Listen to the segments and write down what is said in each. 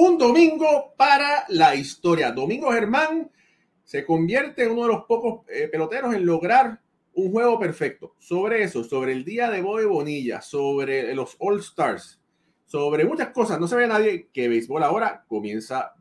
Un domingo para la historia. Domingo Germán se convierte en uno de los pocos eh, peloteros en lograr un juego perfecto. Sobre eso, sobre el día de Boy Bonilla, sobre los All Stars, sobre muchas cosas. No se ve nadie que béisbol ahora comienza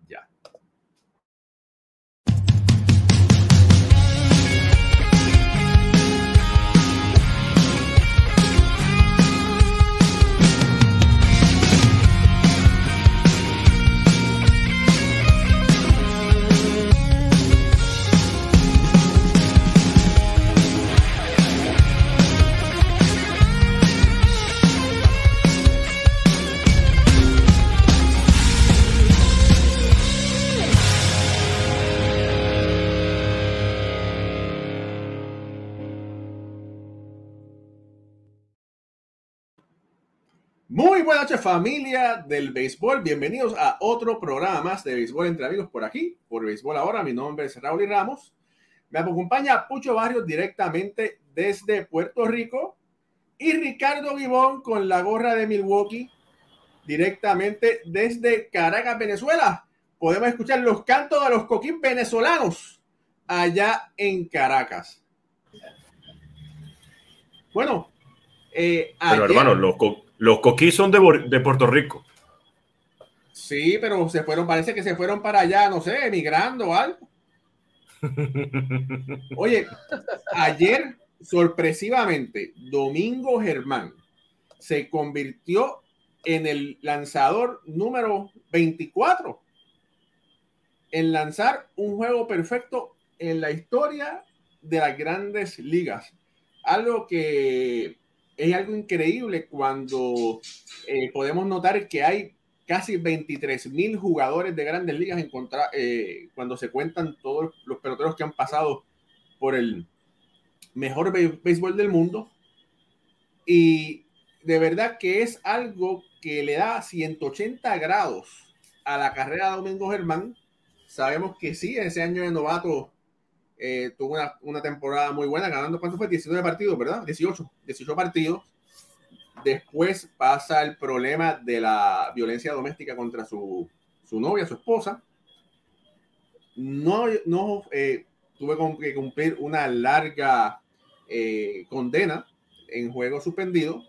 Muy buenas noches familia del béisbol, bienvenidos a otro programa más de béisbol entre amigos por aquí, por béisbol ahora, mi nombre es Raúl y Ramos, me acompaña Pucho Barrios directamente desde Puerto Rico y Ricardo Gibón con la gorra de Milwaukee directamente desde Caracas, Venezuela. Podemos escuchar los cantos de los coquín venezolanos allá en Caracas. Bueno, eh, pero hermano, los, los coquís son de, Puerto Rico. Sí, pero se fueron, parece que se fueron para allá, no sé, emigrando o algo. Oye, ayer, sorpresivamente, Domingo Germán se convirtió en el lanzador número 24 en lanzar un juego perfecto en la historia de las grandes ligas. Algo que es algo increíble cuando eh, podemos notar que hay casi 23 mil jugadores de grandes ligas en contra, eh, cuando se cuentan todos los peloteros que han pasado por el mejor béisbol del mundo. Y de verdad que es algo que le da 180 grados a la carrera de Domingo Germán. Sabemos que sí, ese año de novato eh, tuvo una, temporada muy buena, ganando, ¿cuánto fue? 19 partidos, ¿verdad? 18, 18 partidos. Después pasa el problema de la violencia doméstica contra su, su novia, su esposa. No, no eh, tuve que cumplir una larga eh, condena en juego suspendido.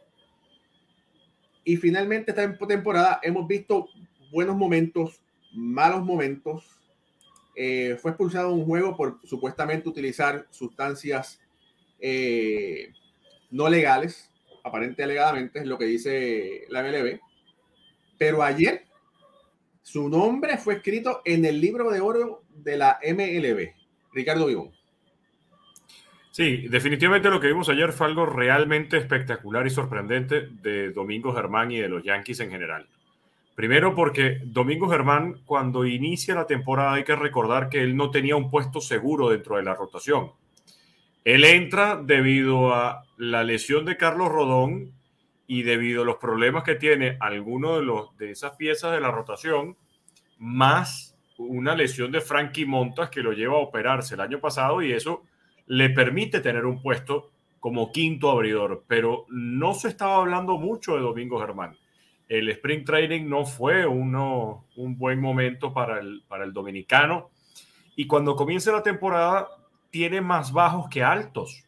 Y finalmente esta temporada hemos visto buenos momentos, malos momentos, eh, fue expulsado de un juego por supuestamente utilizar sustancias eh, no legales, aparente alegadamente, es lo que dice la MLB. Pero ayer su nombre fue escrito en el libro de oro de la MLB. Ricardo Vivón. Sí, definitivamente lo que vimos ayer fue algo realmente espectacular y sorprendente de Domingo Germán y de los Yankees en general. Primero porque Domingo Germán, cuando inicia la temporada, hay que recordar que él no tenía un puesto seguro dentro de la rotación. Él entra debido a la lesión de Carlos Rodón y debido a los problemas que tiene alguno de, los, de esas piezas de la rotación, más una lesión de Frankie Montas que lo lleva a operarse el año pasado y eso le permite tener un puesto como quinto abridor. Pero no se estaba hablando mucho de Domingo Germán el Spring Training no fue uno, un buen momento para el, para el dominicano. Y cuando comienza la temporada, tiene más bajos que altos.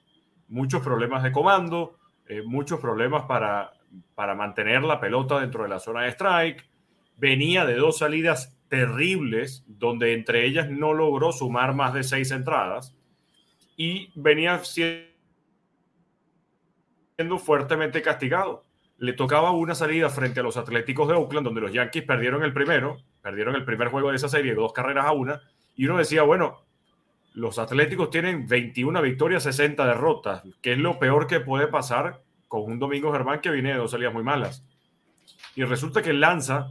Muchos problemas de comando, eh, muchos problemas para, para mantener la pelota dentro de la zona de strike. Venía de dos salidas terribles, donde entre ellas no logró sumar más de seis entradas. Y venía siendo fuertemente castigado le tocaba una salida frente a los Atléticos de Oakland, donde los Yankees perdieron el primero, perdieron el primer juego de esa serie, dos carreras a una, y uno decía, bueno, los Atléticos tienen 21 victorias, 60 derrotas, que es lo peor que puede pasar con un Domingo Germán que viene de dos salidas muy malas. Y resulta que lanza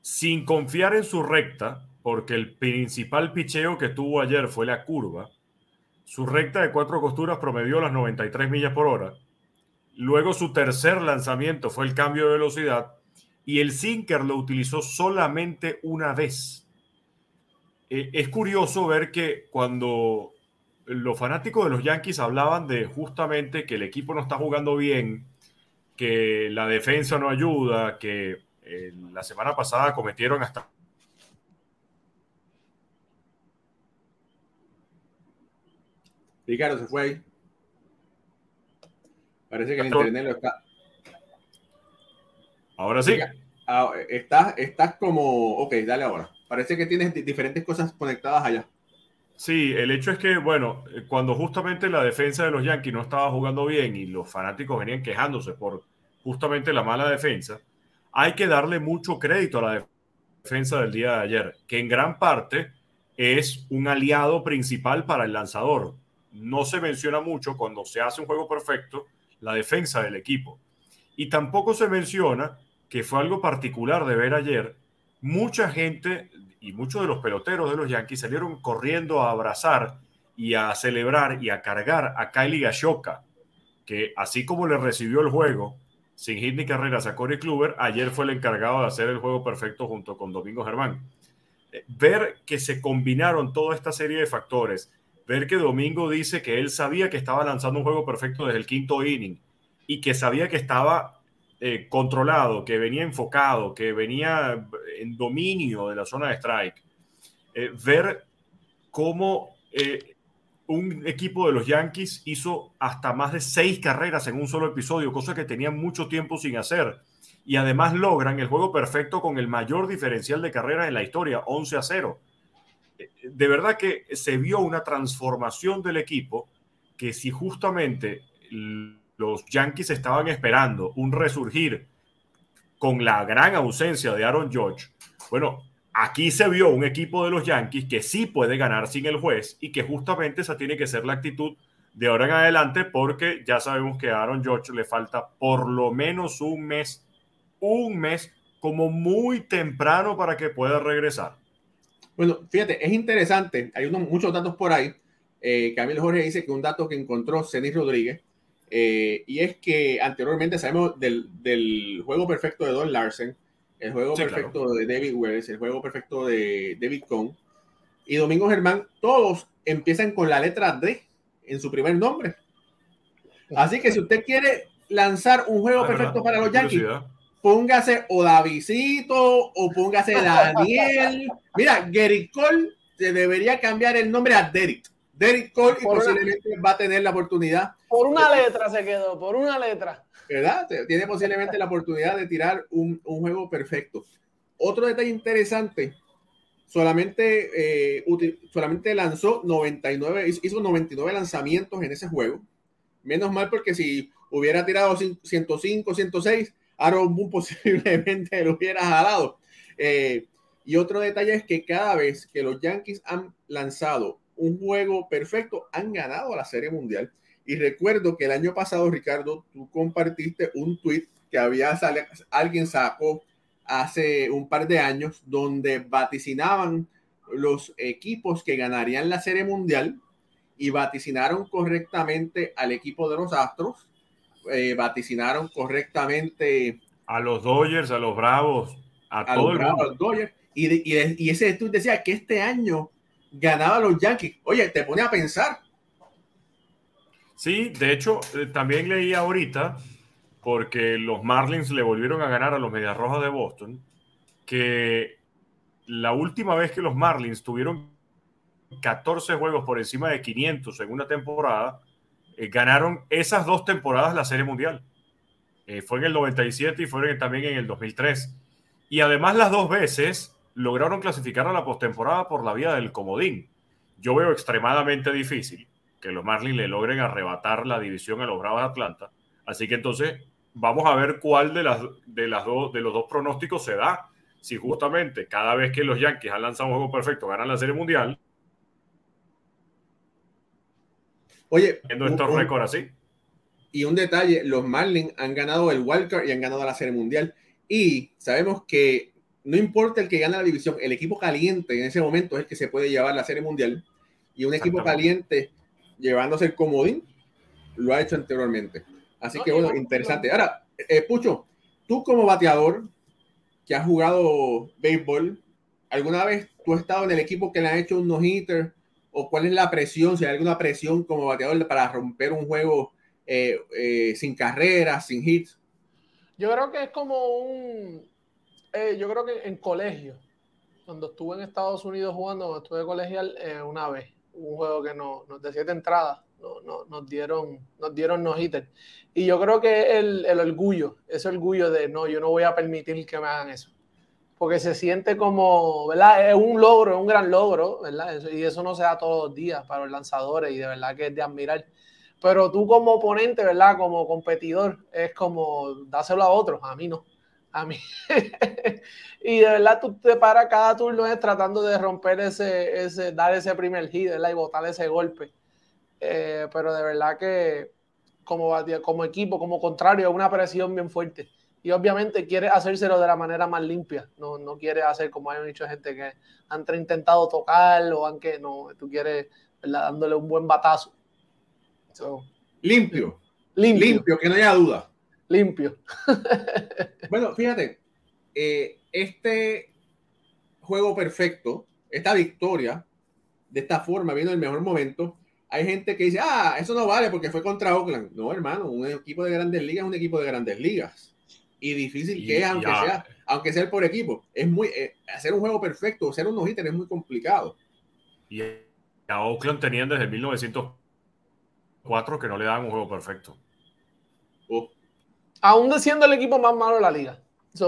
sin confiar en su recta, porque el principal picheo que tuvo ayer fue la curva, su recta de cuatro costuras promedió las 93 millas por hora Luego su tercer lanzamiento fue el cambio de velocidad y el sinker lo utilizó solamente una vez. Eh, es curioso ver que cuando los fanáticos de los Yankees hablaban de justamente que el equipo no está jugando bien, que la defensa no ayuda, que la semana pasada cometieron hasta Ricardo se fue ahí. Parece que el internet lo está. Ahora sí. Ah, estás, estás como. Ok, dale ahora. Parece que tienes diferentes cosas conectadas allá. Sí, el hecho es que, bueno, cuando justamente la defensa de los Yankees no estaba jugando bien y los fanáticos venían quejándose por justamente la mala defensa, hay que darle mucho crédito a la defensa del día de ayer, que en gran parte es un aliado principal para el lanzador. No se menciona mucho cuando se hace un juego perfecto la defensa del equipo. Y tampoco se menciona que fue algo particular de ver ayer. Mucha gente y muchos de los peloteros de los Yankees salieron corriendo a abrazar y a celebrar y a cargar a Kylie Gashoka, que así como le recibió el juego sin hit ni carreras a Corey Kluber, ayer fue el encargado de hacer el juego perfecto junto con Domingo Germán. Eh, ver que se combinaron toda esta serie de factores, ver que Domingo dice que él sabía que estaba lanzando un juego perfecto desde el quinto inning y que sabía que estaba eh, controlado, que venía enfocado, que venía en dominio de la zona de strike. Eh, ver cómo eh, un equipo de los Yankees hizo hasta más de seis carreras en un solo episodio, cosa que tenían mucho tiempo sin hacer. Y además logran el juego perfecto con el mayor diferencial de carreras en la historia, 11 a 0 de verdad que se vio una transformación del equipo que si justamente los Yankees estaban esperando un resurgir con la gran ausencia de Aaron George, bueno, aquí se vio un equipo de los Yankees que sí puede ganar sin el juez y que justamente esa tiene que ser la actitud de ahora en adelante porque ya sabemos que a Aaron George le falta por lo menos un mes, un mes como muy temprano para que pueda regresar. Bueno, fíjate, es interesante. Hay unos, muchos datos por ahí. Eh, Camilo Jorge dice que un dato que encontró Cenis Rodríguez, eh, y es que anteriormente sabemos del, del, juego perfecto de Don Larsen, el juego perfecto de David Wells, el juego perfecto de David Cohn y Domingo Germán, todos empiezan con la letra D en su primer nombre. Así que si usted quiere lanzar un juego ah, perfecto para los Yankees, póngase o Davidito o póngase Daniel. Mira, Gary Cole se debería cambiar el nombre a Derek. Derek Cole y posiblemente va a tener la oportunidad. Por una letra se quedó, por una letra. ¿Verdad? Tiene posiblemente la oportunidad de tirar un, un juego perfecto. Otro detalle interesante, solamente, eh, solamente lanzó 99, hizo 99 lanzamientos en ese juego. Menos mal porque si hubiera tirado 105, 106, Aaron Boone posiblemente lo hubiera jalado. Eh, y otro detalle es que cada vez que los Yankees han lanzado un juego perfecto, han ganado la Serie Mundial. Y recuerdo que el año pasado, Ricardo, tú compartiste un tweet que había alguien sacó hace un par de años donde vaticinaban los equipos que ganarían la Serie Mundial y vaticinaron correctamente al equipo de los Astros eh, vaticinaron correctamente. A los Dodgers, a los Bravos, a, todo el mundo. Y, y, ese tú decía que este año ganaba los Yankees. Oye, te pone a pensar. Sí, de hecho, eh, también leí ahorita, porque los Marlins le volvieron a ganar a los Medias Rojas de Boston, que la última vez que los Marlins tuvieron 14 juegos por encima de 500 en una temporada eh, ganaron esas dos temporadas la Serie Mundial. Eh, fue en el 97 y fue también en el 2003. Y además las dos veces lograron clasificar a la postemporada por la vía del comodín. Yo veo extremadamente difícil que los Marlins le logren arrebatar la división a los Bravos de Atlanta. Así que entonces vamos a ver cuál de, las, de, las de los dos pronósticos se da. Si justamente cada vez que los Yankees han lanzado un juego perfecto ganan la Serie Mundial, Oye, estos récords así. Y un detalle, los Marlins han ganado el wildcard y han ganado la Serie Mundial. Y sabemos que no importa el que gane la división, el equipo caliente en ese momento es el que se puede llevar la Serie Mundial. Y un equipo caliente llevándose el comodín lo ha hecho anteriormente. Así que bueno, interesante. Ahora, eh, Pucho, tú como bateador que has jugado béisbol, ¿alguna vez tú has estado en el equipo que le han hecho un no-hitter o cuál es la presión, si hay alguna presión como bateador para romper un juego eh, eh, sin carreras, sin hits? Yo creo que es como un, Eh, yo creo que en colegio, cuando estuve en Estados Unidos jugando, cuando estuve colegial, eh, una vez, un juego que no, nos de siete entradas, no, no, nos dieron, nos dieron no hitter. Y yo creo que el, el orgullo, ese orgullo de no, yo no voy a permitir que me hagan eso. Porque se siente como, ¿verdad? Es un logro, es un gran logro, ¿verdad? y eso no se da todos los días para los lanzadores y de verdad que es de admirar. Pero tú como oponente, ¿verdad? Como competidor, es como dáselo a otros, a mí no. A mí. y de verdad tú te paras cada turno es tratando de romper ese, ese, dar ese primer hit, ¿verdad? Y botar ese golpe. Eh, pero de verdad que como, como equipo, como contrario, es una presión bien fuerte. Y obviamente quiere hacérselo de la manera más limpia. No, no quiere hacer como hay mucha gente que han intentado tocarlo, aunque no, tú quieres dándole un buen batazo. limpio. limpio. Limpio, que no haya duda. Limpio. bueno, fíjate, eh, este juego perfecto, esta victoria, de esta forma, viendo el mejor momento, hay gente que dice, ah, eso no vale porque fue contra Oakland. No, hermano, un equipo de grandes ligas es un equipo de grandes ligas. Y difícil que es, aunque sea, aunque sea por equipo. Es muy, eh, hacer un juego perfecto, hacer unos hitters es muy complicado. Y a Oakland tenían desde 1904 que no le daban un juego perfecto. Oh. Aún siendo el equipo más malo de la liga.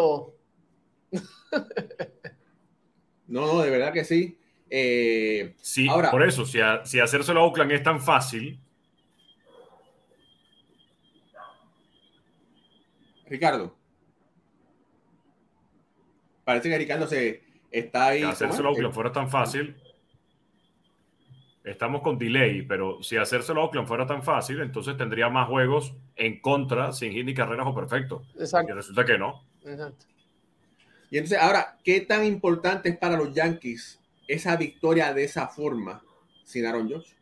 no, no, de verdad que sí. Eh, sí, ahora, por eso, si, si hacérselo a Oakland es tan fácil. Ricardo. Parece que Ricardo se está ahí. Hacérselo a Oakland fuera tan fácil. Estamos con delay, pero si hacérselo a Oakland fuera tan fácil, entonces tendría más juegos en contra sin hit ni carreras o perfecto. Exacto. Y resulta que no. Exacto. Y entonces, ahora, ¿qué tan importante es para los Yankees esa victoria de esa forma sin Aaron Josh?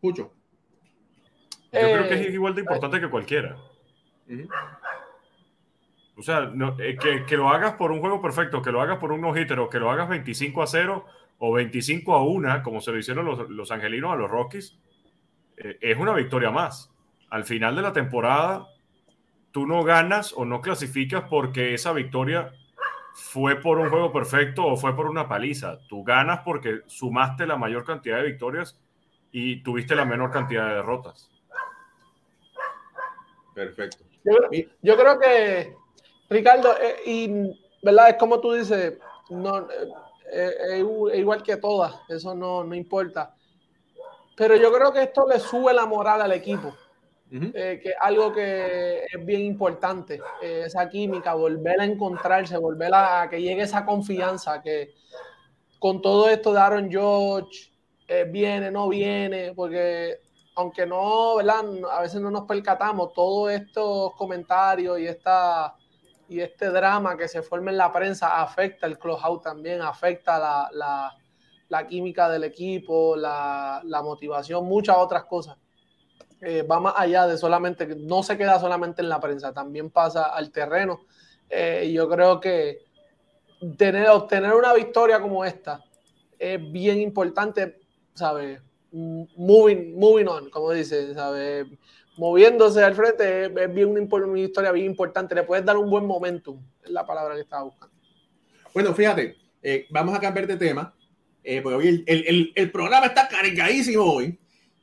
Mucho. Yo creo que es eh, igual de importante que cualquiera. O sea, eh, que, lo hagas por un juego perfecto, que lo hagas por un no-hitter o que lo hagas 25 a 0 o 25 a 1, como se lo hicieron los, angelinos a los Rockies, eh, es una victoria más. Al final de la temporada, tú no ganas o no clasificas porque esa victoria fue por un juego perfecto o fue por una paliza. Tú ganas porque sumaste la mayor cantidad de victorias y tuviste la menor cantidad de derrotas. Perfecto. Yo, creo que, Ricardo, eh, y verdad, es como tú dices, no, eh, eh, igual que todas, eso no, no importa. Pero yo creo que esto le sube la moral al equipo. Eh, que algo que es bien importante, eh, esa química, volver a encontrarse, volver a que llegue esa confianza, que con todo esto de Aaron George, eh, viene, no viene, porque aunque no, ¿verdad? A veces no nos percatamos, todos estos comentarios y, esta, y este drama que se forma en la prensa afecta el closeout también, afecta la, la, la química del equipo, la, la motivación, muchas otras cosas. Eh, va más allá de solamente, no se queda solamente en la prensa, también pasa al terreno. Eh, yo creo que tener, obtener una victoria como esta es bien importante, ¿sabes? Moving, moving on, como dice, ¿sabes? Moviéndose al frente es, bien una, historia bien importante. Le puedes dar un buen momentum, es la palabra que estaba buscando. Bueno, fíjate, eh, vamos a cambiar de tema, porque hoy el, el, el, programa está cargadísimo hoy.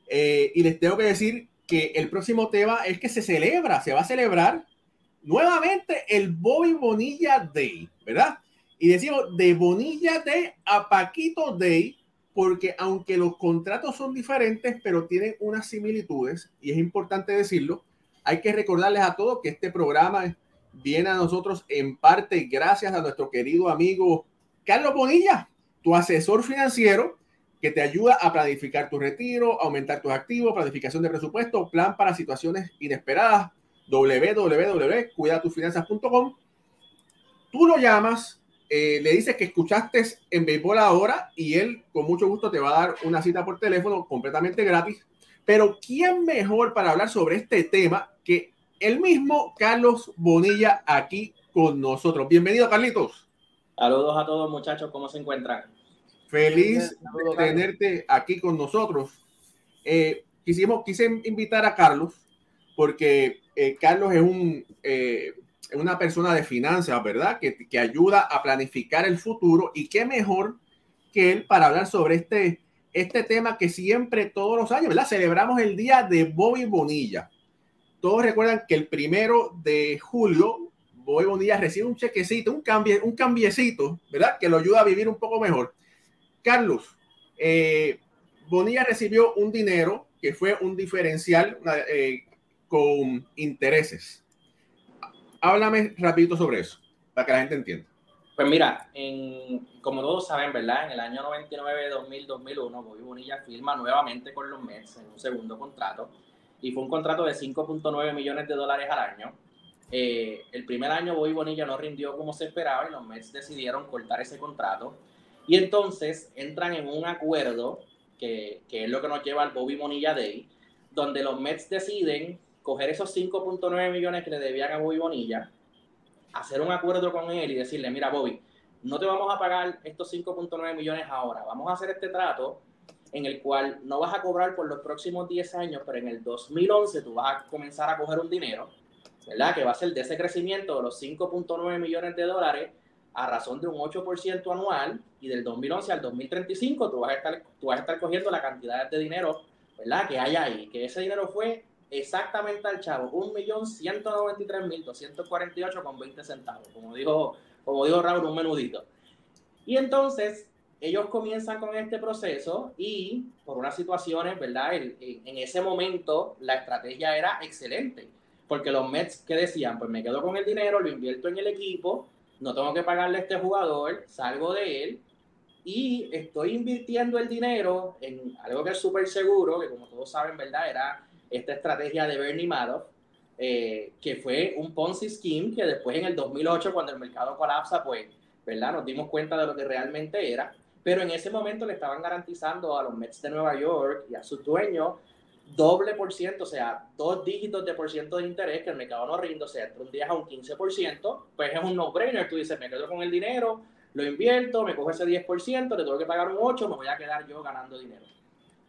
y les tengo que decir que el próximo tema es que se celebra, se va a celebrar nuevamente el Bobby Bonilla Day, ¿verdad? Y decimos de Bonilla Day a Paquito Day, porque aunque los contratos son diferentes, pero tienen unas similitudes, y es importante decirlo, hay que recordarles a todos que este programa viene a nosotros en parte gracias a nuestro querido amigo Carlos Bonilla, tu asesor financiero, que te ayuda a planificar tu retiro, aumentar tus activos, planificación de presupuesto, plan para situaciones inesperadas, www.cuidatufinanzas.com. Tú lo llamas, eh, le dices que escuchaste en Béisbol ahora y él con mucho gusto te va a dar una cita por teléfono completamente gratis. Pero ¿quién mejor para hablar sobre este tema que el mismo Carlos Bonilla aquí con nosotros? Bienvenido, Carlitos. Saludos a todos muchachos, ¿cómo se encuentran? Feliz de tenerte aquí con nosotros. Eh, quisimos, quise invitar a Carlos porque eh, Carlos es un, eh, una persona de finanzas, ¿verdad? Que, que, ayuda a planificar el futuro y qué mejor que él para hablar sobre este, este tema que siempre, todos los años, ¿verdad? Celebramos el día de Bobby Bonilla. Todos recuerdan que el primero de julio, Bobby Bonilla recibe un chequecito, un, cambie, un cambiecito, ¿verdad? Que lo ayuda a vivir un poco mejor. Carlos, eh, Bonilla recibió un dinero que fue un diferencial eh, con intereses. Háblame rapidito sobre eso, para que la gente entienda. Pues mira, en, como todos saben, ¿verdad? En el año 99, 2000, 2001, Bobby Bonilla firma nuevamente con los Mets en un segundo contrato y fue un contrato de 5.9 millones de dólares al año. Eh, el primer año Bobby Bonilla no rindió como se esperaba y los Mets decidieron cortar ese contrato y entonces entran en un acuerdo que, que es lo que nos lleva al Bobby Bonilla Day, donde los Mets deciden coger esos 5.9 millones que le debían a Bobby Bonilla hacer un acuerdo con él y decirle, mira Bobby, no te vamos a pagar estos 5.9 millones ahora, vamos a hacer este trato en el cual no vas a cobrar por los próximos 10 años, pero en el 2011 tú vas a comenzar a coger un dinero, ¿verdad? Que va a ser de ese crecimiento de los 5.9 millones de dólares a razón de un 8% anual y del 2011 al 2035 tú vas a estar, tú vas a estar cogiendo la cantidad de dinero, ¿verdad? Que hay ahí, que ese dinero fue exactamente al chavo, 1.193.248 con 20 centavos, como dijo, como dijo Raúl, un menudito. Y entonces ellos comienzan con este proceso y por unas situaciones, ¿verdad? En, en, ese momento la estrategia era excelente, porque los Mets que decían, pues me quedo con el dinero, lo invierto en el equipo, no tengo que pagarle a este jugador, salgo de él y estoy invirtiendo el dinero en algo que es súper seguro, que como todos saben, ¿verdad? Era esta estrategia de Bernie Madoff, eh, que fue un Ponzi scheme que después en el 2008, cuando el mercado colapsa, pues, ¿verdad? Nos dimos cuenta de lo que realmente era. Pero en ese momento le estaban garantizando a los Mets de Nueva York y a sus dueños doble por ciento, o sea, dos dígitos de por ciento de interés que el mercado no rinde, o sea, entre un 10 a un 15%, pues es un no-brainer. Tú dices, me quedo con el dinero, lo invierto, me cojo ese 10%, le tengo que pagar un 8, me voy a quedar yo ganando dinero.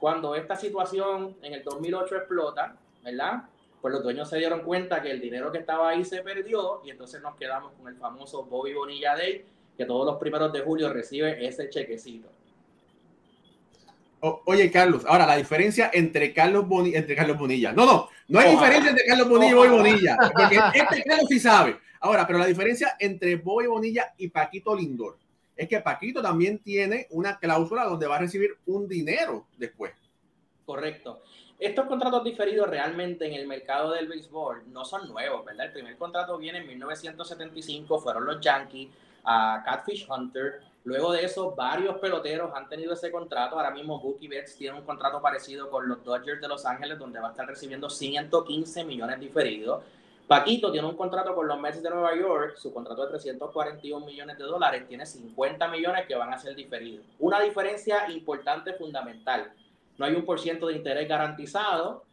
Cuando esta situación en el 2008 explota, ¿verdad? Pues los dueños se dieron cuenta que el dinero que estaba ahí se perdió y entonces nos quedamos con el famoso Bobby Bonilla Day, que todos los primeros de julio recibe ese chequecito. oye, Carlos, ahora la diferencia entre Carlos, Bonilla, entre Carlos Bonilla. No, no, no hay diferencia entre Carlos Bonilla y Bobby Bonilla. Porque este Carlos sí sabe. Ahora, pero la diferencia entre Bobby Bonilla y Paquito Lindor es que Paquito también tiene una cláusula donde va a recibir un dinero después. Correcto. Estos contratos diferidos realmente en el mercado del béisbol no son nuevos, ¿verdad? El primer contrato viene en 1975, fueron los Yankees a Catfish Hunter. Luego de eso, varios peloteros han tenido ese contrato. Ahora mismo Bucky Betts tiene un contrato parecido con los Dodgers de Los Ángeles, donde va a estar recibiendo 115 millones diferidos. Paquito tiene un contrato con los Mets de Nueva York, su contrato de 341 millones de dólares, tiene 50 millones que van a ser diferidos. Una diferencia importante, fundamental. No hay un por ciento de interés garantizado,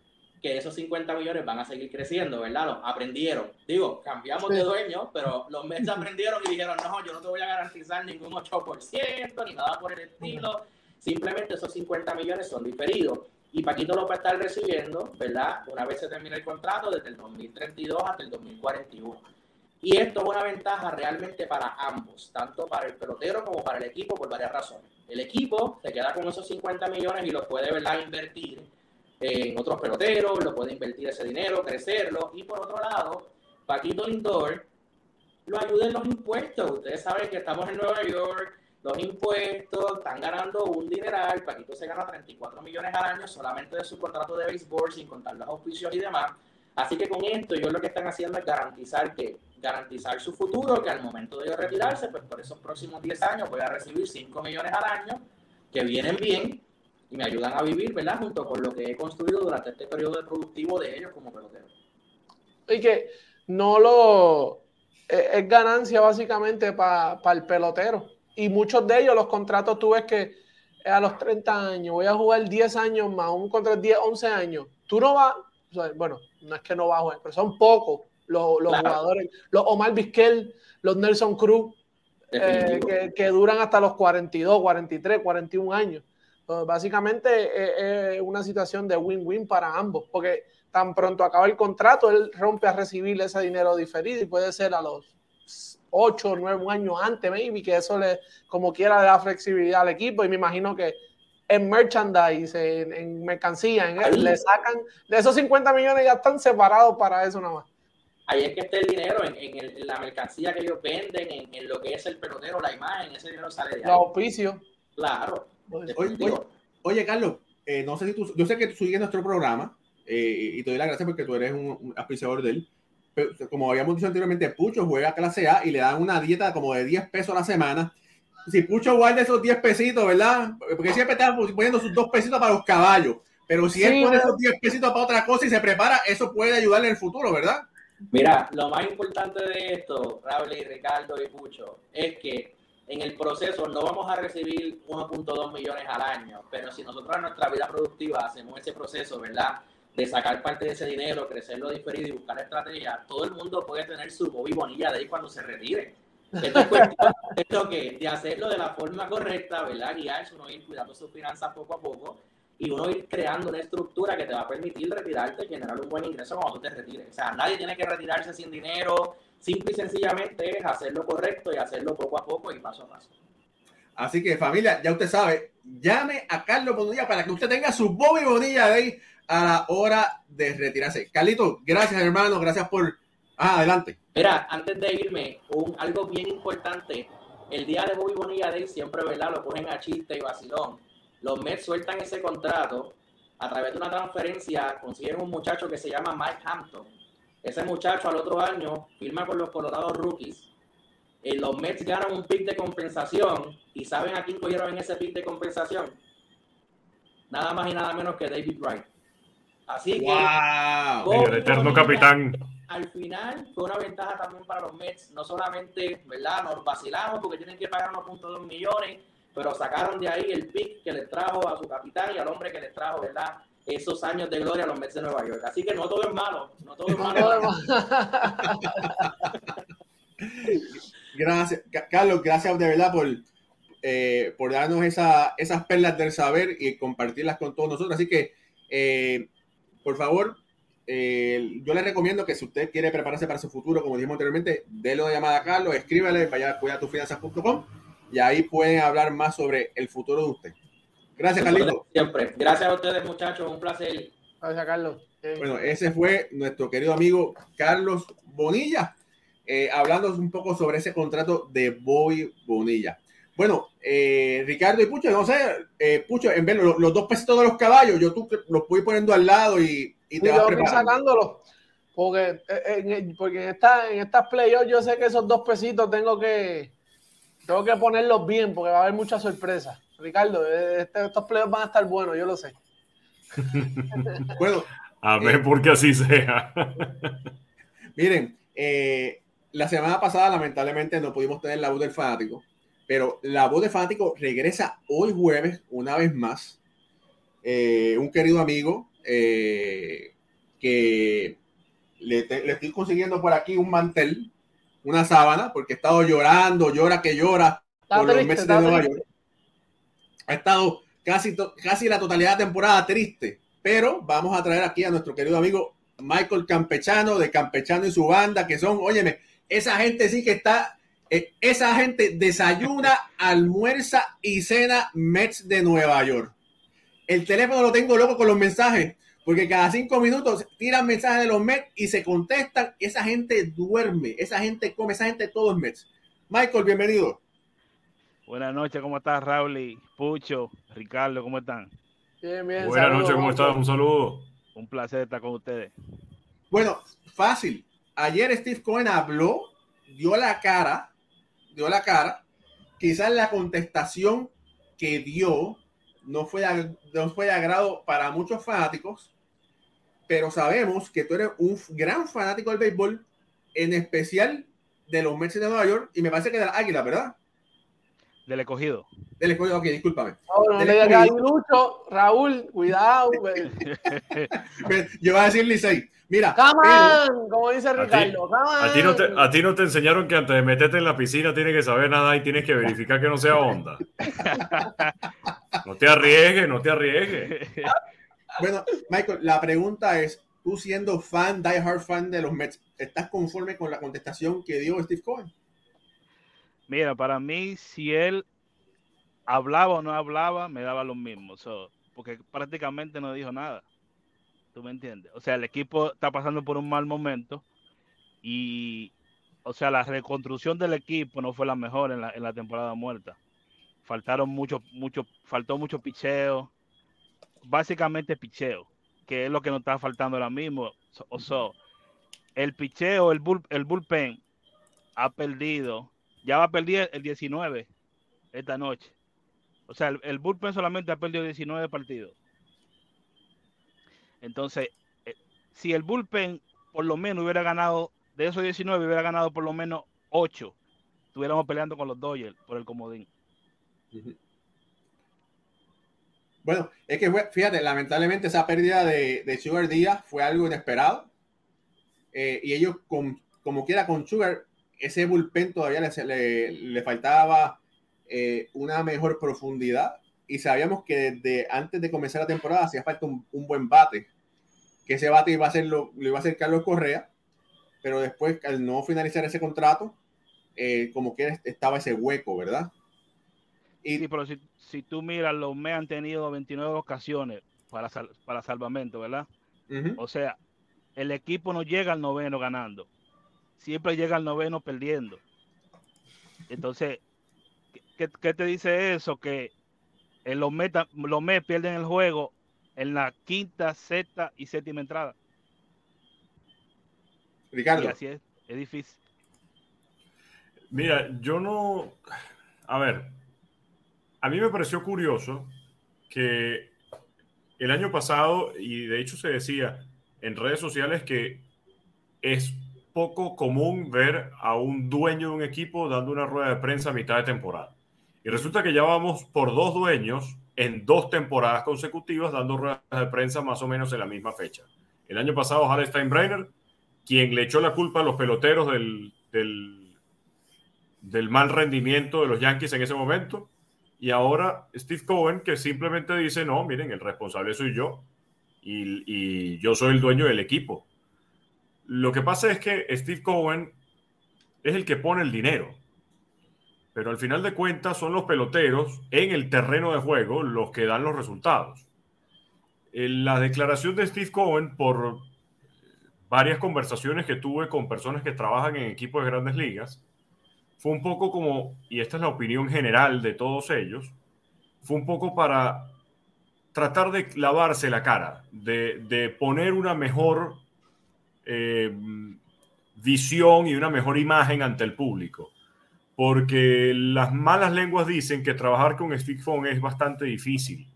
que esos 50 millones van a seguir creciendo, ¿verdad? Lo aprendieron. Digo, cambiamos de dueño, pero los Mets aprendieron y dijeron, no, yo no te voy a garantizar ningún 8% ni nada por el estilo. Simplemente esos 50 millones son diferidos y Paquito lo va a estar recibiendo, ¿verdad? Una vez se termine el contrato, desde el 2032 hasta el 2041. Y esto es una ventaja realmente para ambos, tanto para el pelotero como para el equipo, por varias razones. El equipo se queda con esos 50 millones y los puede, ¿verdad?, invertir en otros peloteros, lo puede invertir ese dinero, crecerlo. Y por otro lado, Paquito Lindor lo ayuda en los impuestos. Ustedes saben que estamos en Nueva York, los impuestos, están ganando un dineral. Paquito se gana 34 millones al año solamente de su contrato de béisbol, sin contar los auspicios y demás. Así que con esto, ellos lo que están haciendo es garantizar que garantizar su futuro, que al momento de retirarse, pues por esos próximos 10 años voy a recibir 5 millones al año, que vienen bien y me ayudan a vivir, ¿verdad? Junto con lo que he construido durante este periodo productivo de ellos como peloteros. Y que no lo. Eh, es ganancia básicamente para el pelotero y muchos de ellos, los contratos, tú ves que a los 30 años voy a jugar 10 años más, un contrato de 10, 11 años. Tú no vas, bueno, no es que no vas a jugar, pero son pocos los, los jugadores, los Omar Vizquel, los Nelson Cruz, eh, que, que, duran hasta los 42, 43, 41 años. básicamente es una situación de win-win para ambos, porque tan pronto acaba el contrato, él rompe a recibir ese dinero diferido y puede ser a los 8 o 9 años antes, maybe, que eso le, como quiera, le da flexibilidad al equipo. Y me imagino que en merchandise, en, mercancía, en, le sacan de esos 50 millones ya están separados para eso nada más. Ahí es que está el dinero, en, la mercancía que ellos venden, en, lo que es el pelotero, la imagen, ese dinero sale de ahí. Los Claro. Oye, Carlos, eh, no sé si tú, yo sé que tú sigues nuestro programa eh, y te doy la gracias porque tú eres un, un apreciador de él como habíamos dicho anteriormente, Pucho juega clase A y le dan una dieta como de 10 pesos a la semana. Si Pucho guarda esos 10 pesitos, ¿verdad? Porque siempre está poniendo sus 2 pesitos para los caballos. Pero si él pone esos 10 pesitos para otra cosa y se prepara, eso puede ayudarle en el futuro, ¿verdad? Mira, lo más importante de esto, Raúl y Ricardo y Pucho, es que en el proceso no vamos a recibir 1.2 millones al año, pero si nosotros en nuestra vida productiva hacemos ese proceso, ¿verdad? De sacar parte de ese dinero, crecerlo diferido y buscar estrategias, todo el mundo puede tener su Bobby Bonilla de ahí cuando se retire. Esto es cuestión de, hacerlo de la forma correcta, ¿verdad? Guiarse, uno ir cuidando sus finanzas poco a poco y uno ir creando una estructura que te va a permitir retirarte y generar un buen ingreso cuando tú te retires. O sea, nadie tiene que retirarse sin dinero, simple y sencillamente es hacerlo correcto y hacerlo poco a poco y paso a paso. Así que familia, ya usted sabe, llame a Carlos Bonilla para que usted tenga su Bobby Bonilla de ahí a la hora de retirarse. Carlito, gracias hermano, gracias por... Ah, adelante. Mira, antes de irme, un, algo bien importante. El día de Bobby Bonilla Day siempre, ¿verdad? Lo ponen a chiste y vacilón. Los Mets sueltan ese contrato a través de una transferencia, consiguen un muchacho que se llama Mike Hampton. Ese muchacho al otro año firma con los Colorado Rookies. Eh, los Mets ganan un pick de compensación y ¿saben a quién cogieron en ese pick de compensación? Nada más y nada menos que David Wright. Así que. el eterno capitán. Al final fue una ventaja también para los Mets. No solamente, ¿verdad? Nos vacilamos porque tienen que pagar 1.2 millones, pero sacaron de ahí el pick que les trajo a su capitán y al hombre que les trajo, ¿verdad? Esos años de gloria a los Mets de Nueva York. Así que no todo es malo. No todo es malo. gracias, Carlos. Gracias de verdad por. Eh, por darnos esa, esas perlas del saber y compartirlas con todos nosotros. Así que eh, por favor, eh, yo les recomiendo que si usted quiere prepararse para su futuro, como dijimos anteriormente, déle una llamada a Carlos, escríbele, vaya a cuidatufinanzas.com y ahí pueden hablar más sobre el futuro de usted. Gracias, Carlito. Siempre. Gracias a ustedes, muchachos. Un placer. Gracias, Carlos. Bueno, ese fue nuestro querido amigo Carlos Bonilla, eh, hablando un poco sobre ese contrato de Boy Bonilla. Bueno, eh, Ricardo y Pucho, no sé, eh, Pucho, en vez de los, dos pesitos de los caballos, yo tú los voy poniendo al lado y, y te vas preparando. sacándolos. Porque, eh, en, porque en, esta, en estas playoffs yo sé que esos dos pesitos tengo que, tengo que ponerlos bien porque va a haber muchas sorpresas. Ricardo, este, estos playoffs van a estar buenos, yo lo sé. bueno. A ver, porque así sea. miren, la semana pasada lamentablemente no pudimos tener la voz del fanático pero la voz de fanático regresa hoy jueves una vez más. Eh, un querido amigo eh, que le, estoy consiguiendo por aquí un mantel, una sábana, porque he estado llorando, llora que llora por los meses de Nueva York. Ha estado casi, casi la totalidad de la temporada triste, pero vamos a traer aquí a nuestro querido amigo Michael Campechano de Campechano y su banda, que son, óyeme, esa gente sí que está esa gente desayuna, almuerza y cena Mets de Nueva York. El teléfono lo tengo loco con los mensajes, porque cada cinco minutos tiran mensajes de los Mets y se contestan. Esa gente duerme, esa gente come, esa gente todo es Mets. Michael, bienvenido. Buenas noches, ¿cómo estás, Raúl? Pucho, Ricardo, ¿cómo están? Bien, bien. Buenas noches, ¿cómo estás? Un saludo. Un placer estar con ustedes. Bueno, fácil. Ayer Steve Cohen habló, dio la cara dio la cara. Quizás la contestación que dio no fue, no fue de agrado para muchos fanáticos, pero sabemos que tú eres un gran fanático del béisbol, en especial de los Mets de Nueva York, y me parece que de la Águila, ¿verdad? Del escogido. Del escogido, ok, discúlpame. No, no le digas Lucho, Raúl, cuidado. Yo voy a decir Licey. Mira. Come on, como dice Ricardo. A ti, no te, a ti no te enseñaron que antes de meterte en la piscina tienes que saber nada y tienes que verificar que no sea onda. No te arriesgues, no te arriesgues. Bueno, Michael, la pregunta es, tú siendo fan, die hard fan de los Mets, ¿estás conforme con la contestación que dio Steve Cohen? Mira, para mí, si él hablaba o no hablaba, me daba lo mismo. porque prácticamente no dijo nada. ¿Tú me entiendes? O sea, el equipo está pasando por un mal momento y, o sea, la reconstrucción del equipo no fue la mejor en la, en la temporada muerta. Faltaron mucho, mucho, faltó mucho picheo. Básicamente picheo, que es lo que nos está faltando ahora mismo. O sea, el picheo, el, bull, el bullpen ha perdido ya va a perder el 19 esta noche. O sea, el, bullpen solamente ha perdido 19 partidos. Entonces, eh, si el bullpen por lo menos hubiera ganado, de esos 19 hubiera ganado por lo menos 8, estuviéramos peleando con los Dodgers por el comodín. Bueno, es que fíjate, lamentablemente esa pérdida de, de Sugar Díaz fue algo inesperado. Eh, y ellos, como quiera, con Sugar ese bullpen todavía le, le, faltaba eh, una mejor profundidad y sabíamos que desde antes de comenzar la temporada hacía falta un, buen bate, que ese bate iba a ser lo, iba a hacer Carlos Correa, pero después al no finalizar ese contrato, eh, como que estaba ese hueco, ¿verdad? Y, sí, pero si, tú miras, los me han tenido 29 ocasiones para, para salvamento, ¿verdad? O sea, el equipo no llega al noveno ganando siempre llega al noveno perdiendo. Entonces, ¿qué, te dice eso? Que en los, meta, los Mets pierden el juego en la quinta, sexta y séptima entrada. Ricardo. Y así es, es difícil. Mira, yo no. A ver, a mí me pareció curioso que el año pasado, y de hecho se decía en redes sociales que es poco común ver a un dueño de un equipo dando una rueda de prensa a mitad de temporada. Y resulta que ya vamos por dos dueños en dos temporadas consecutivas dando ruedas de prensa más o menos en la misma fecha. El año pasado, Hal Steinbrenner, quien le echó la culpa a los peloteros del, del, mal rendimiento de los Yankees en ese momento. Y ahora Steve Cohen, que simplemente dice, no, miren, el responsable soy yo y, y yo soy el dueño del equipo. Lo que pasa es que Steve Cohen es el que pone el dinero. Pero al final de cuentas son los peloteros en el terreno de juego los que dan los resultados. La declaración de Steve Cohen por varias conversaciones que tuve con personas que trabajan en equipos de grandes ligas fue un poco como, y esta es la opinión general de todos ellos, fue un poco para tratar de lavarse la cara, de poner una mejor eh, visión y una mejor imagen ante el público. Porque las malas lenguas dicen que trabajar con Phone es bastante difícil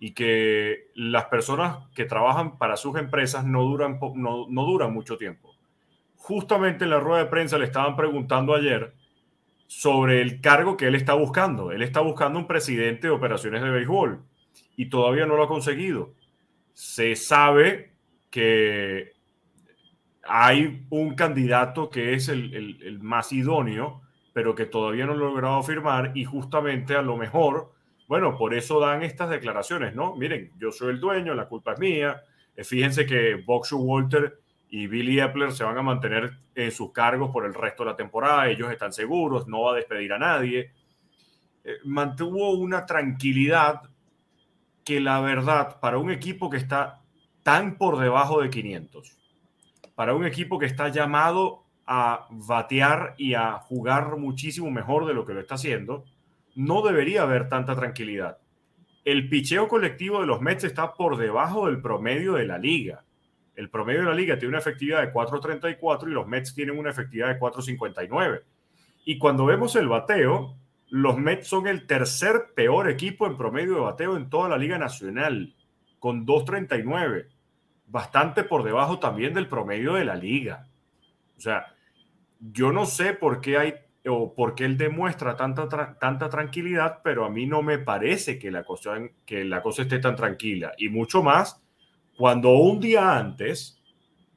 y que las personas que trabajan para sus empresas no duran, no, no duran mucho tiempo. Justamente en la rueda de prensa le estaban preguntando ayer sobre el cargo que él está buscando. Él está buscando un presidente de operaciones de béisbol y todavía no lo ha conseguido. Se sabe que hay un candidato que es el, más idóneo, pero que todavía no ha logrado firmar y justamente a lo mejor, bueno, por eso dan estas declaraciones, ¿no? Miren, yo soy el dueño, la culpa es mía. Eh, fíjense que Boxer Walter y Billy Epler se van a mantener en sus cargos por el resto de la temporada, ellos están seguros, no va a despedir a nadie. Eh, mantuvo una tranquilidad que la verdad, para un equipo que está tan por debajo de 500, para un equipo que está llamado a batear y a jugar muchísimo mejor de lo que lo está haciendo, no debería haber tanta tranquilidad. El picheo colectivo de los Mets está por debajo del promedio de la liga. El promedio de la liga tiene una efectividad de 4.34 y los Mets tienen una efectividad de 4.59. Y cuando vemos el bateo, los Mets son el tercer peor equipo en promedio de bateo en toda la liga nacional, con 2.39 bastante por debajo también del promedio de la liga. O sea, yo no sé por qué hay o por qué él demuestra tanta, tanta tranquilidad, pero a mí no me parece que la, cosa, que la cosa esté tan tranquila. Y mucho más cuando un día antes,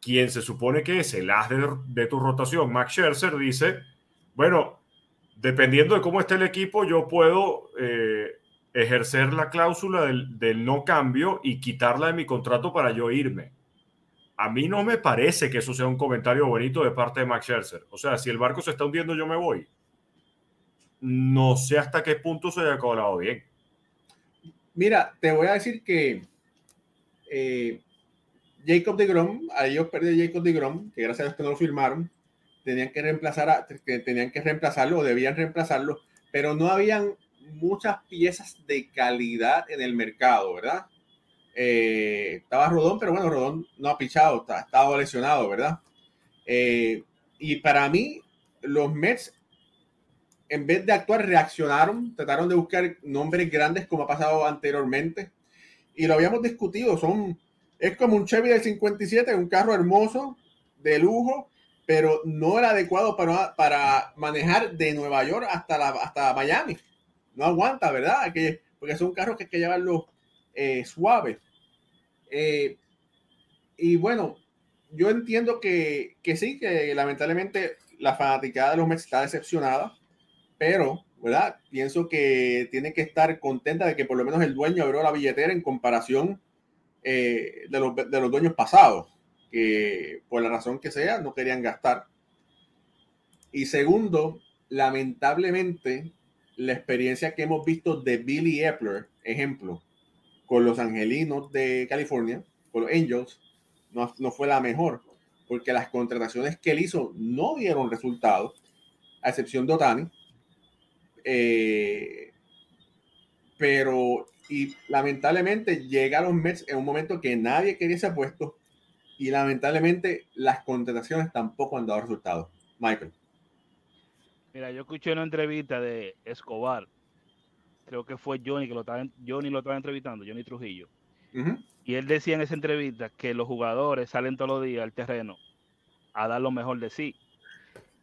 quien se supone que es el as de, tu rotación, Max Scherzer, dice, bueno, dependiendo de cómo esté el equipo, yo puedo eh, ejercer la cláusula del, no cambio y quitarla de mi contrato para yo irme a mí no me parece que eso sea un comentario bonito de parte de Max Scherzer. O sea, si el barco se está hundiendo, yo me voy. No sé hasta qué punto se haya colado bien. Mira, te voy a decir que eh, Jacob de Grom, a ellos perdió Jacob de Grom, que gracias a Dios que no lo firmaron, tenían que reemplazar a, tenían que reemplazarlo o debían reemplazarlo, pero no habían muchas piezas de calidad en el mercado, ¿verdad? Eh, estaba Rodón, pero bueno, Rodón no ha pichado, está, estado lesionado, ¿verdad? Eh, y para mí, los Mets, en vez de actuar, reaccionaron, trataron de buscar nombres grandes como ha pasado anteriormente. Y lo habíamos discutido, son, es como un Chevy del 57, un carro hermoso, de lujo, pero no era adecuado para, para manejar de Nueva York hasta, hasta Miami. No aguanta, ¿verdad? Que, porque son carros que hay que llevarlos eh, suaves. Eh, y bueno, yo entiendo que, que, sí, que lamentablemente la fanaticada de los Mets está decepcionada, pero, ¿verdad? Pienso que tiene que estar contenta de que por lo menos el dueño abrió la billetera en comparación eh, de, los, de los dueños pasados, que por la razón que sea no querían gastar. Y segundo, lamentablemente, la experiencia que hemos visto de Billy Epler, ejemplo, con los Angelinos de California, con los Angels, no, no fue la mejor, porque las contrataciones que él hizo no dieron resultados, a excepción de Otani. Eh, pero, y lamentablemente llega a los Mets en un momento que nadie quería ese puesto, y lamentablemente las contrataciones tampoco han dado resultados. Michael. Mira, yo escuché una entrevista de Escobar creo que fue Johnny que lo estaba, Johnny lo estaba entrevistando, Johnny Trujillo. Y él decía en esa entrevista que los jugadores salen todos los días al terreno a dar lo mejor de sí.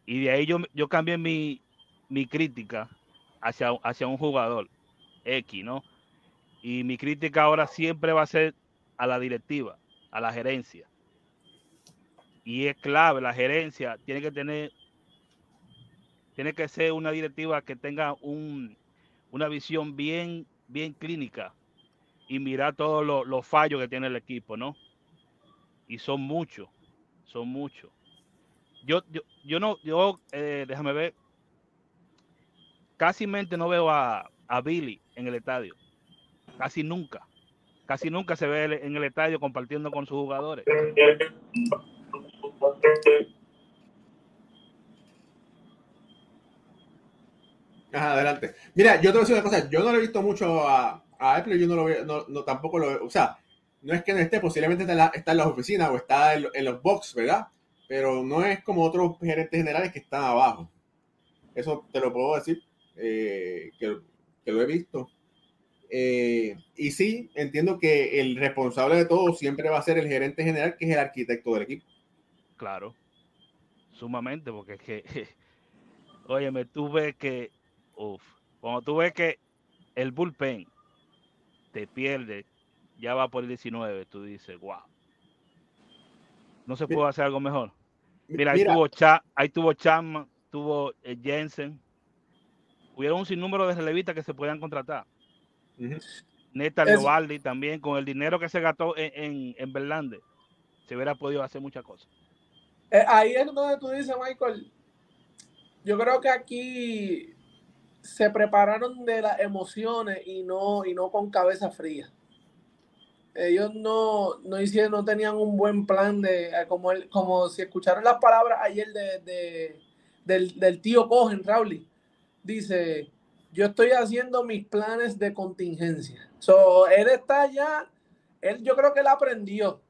Y de ahí yo, yo cambié mi, mi crítica hacia, hacia un jugador X, ¿no? Y mi crítica ahora siempre va a ser a la directiva, a la gerencia. Y es clave, la gerencia tiene que tener, tiene que ser una directiva que tenga un, una visión bien, bien clínica y mirar todos los fallos que tiene el equipo, ¿no? Y son muchos, son muchos. Yo, yo, yo no, yo, eh, déjame ver, casi mente no veo a, a Billy en el estadio, casi nunca, casi nunca se ve en el estadio compartiendo con sus jugadores. Adelante. Mira, yo te voy a decir una cosa, yo no lo he visto mucho a, Apple, yo no lo veo, no, tampoco lo veo, o sea, no es que no esté, posiblemente está en, las oficinas o está en, los box, ¿verdad? Pero no es como otros gerentes generales que están abajo. Eso te lo puedo decir, eh, que, lo he visto. Eh, y sí, entiendo que el responsable de todo siempre va a ser el gerente general, que es el arquitecto del equipo. Claro, sumamente, porque es que, oye, me tuve que Uf. Cuando tú ves que el bullpen te pierde, ya va por el 19, tú dices, wow. No se puede hacer algo mejor. Mira, ahí tuvo, Cha, ahí tuvo Chapman, tuvo eh, Jensen. Hubieron un sinnúmero de relevistas que se podían contratar. Neta Leovaldi también, con el dinero que se gastó en, en, en Berlande, se hubiera podido hacer muchas cosas. Eh, ahí es donde tú dices, Michael, yo creo que aquí se prepararon de las emociones y no, y no con cabeza fría. Ellos no, no hicieron, no tenían un buen plan de, eh, como, el, como si escucharon las palabras ayer de, del, tío Cohen, Rowley. Dice, yo estoy haciendo mis planes de contingencia. So, él está ya, él, yo creo que él aprendió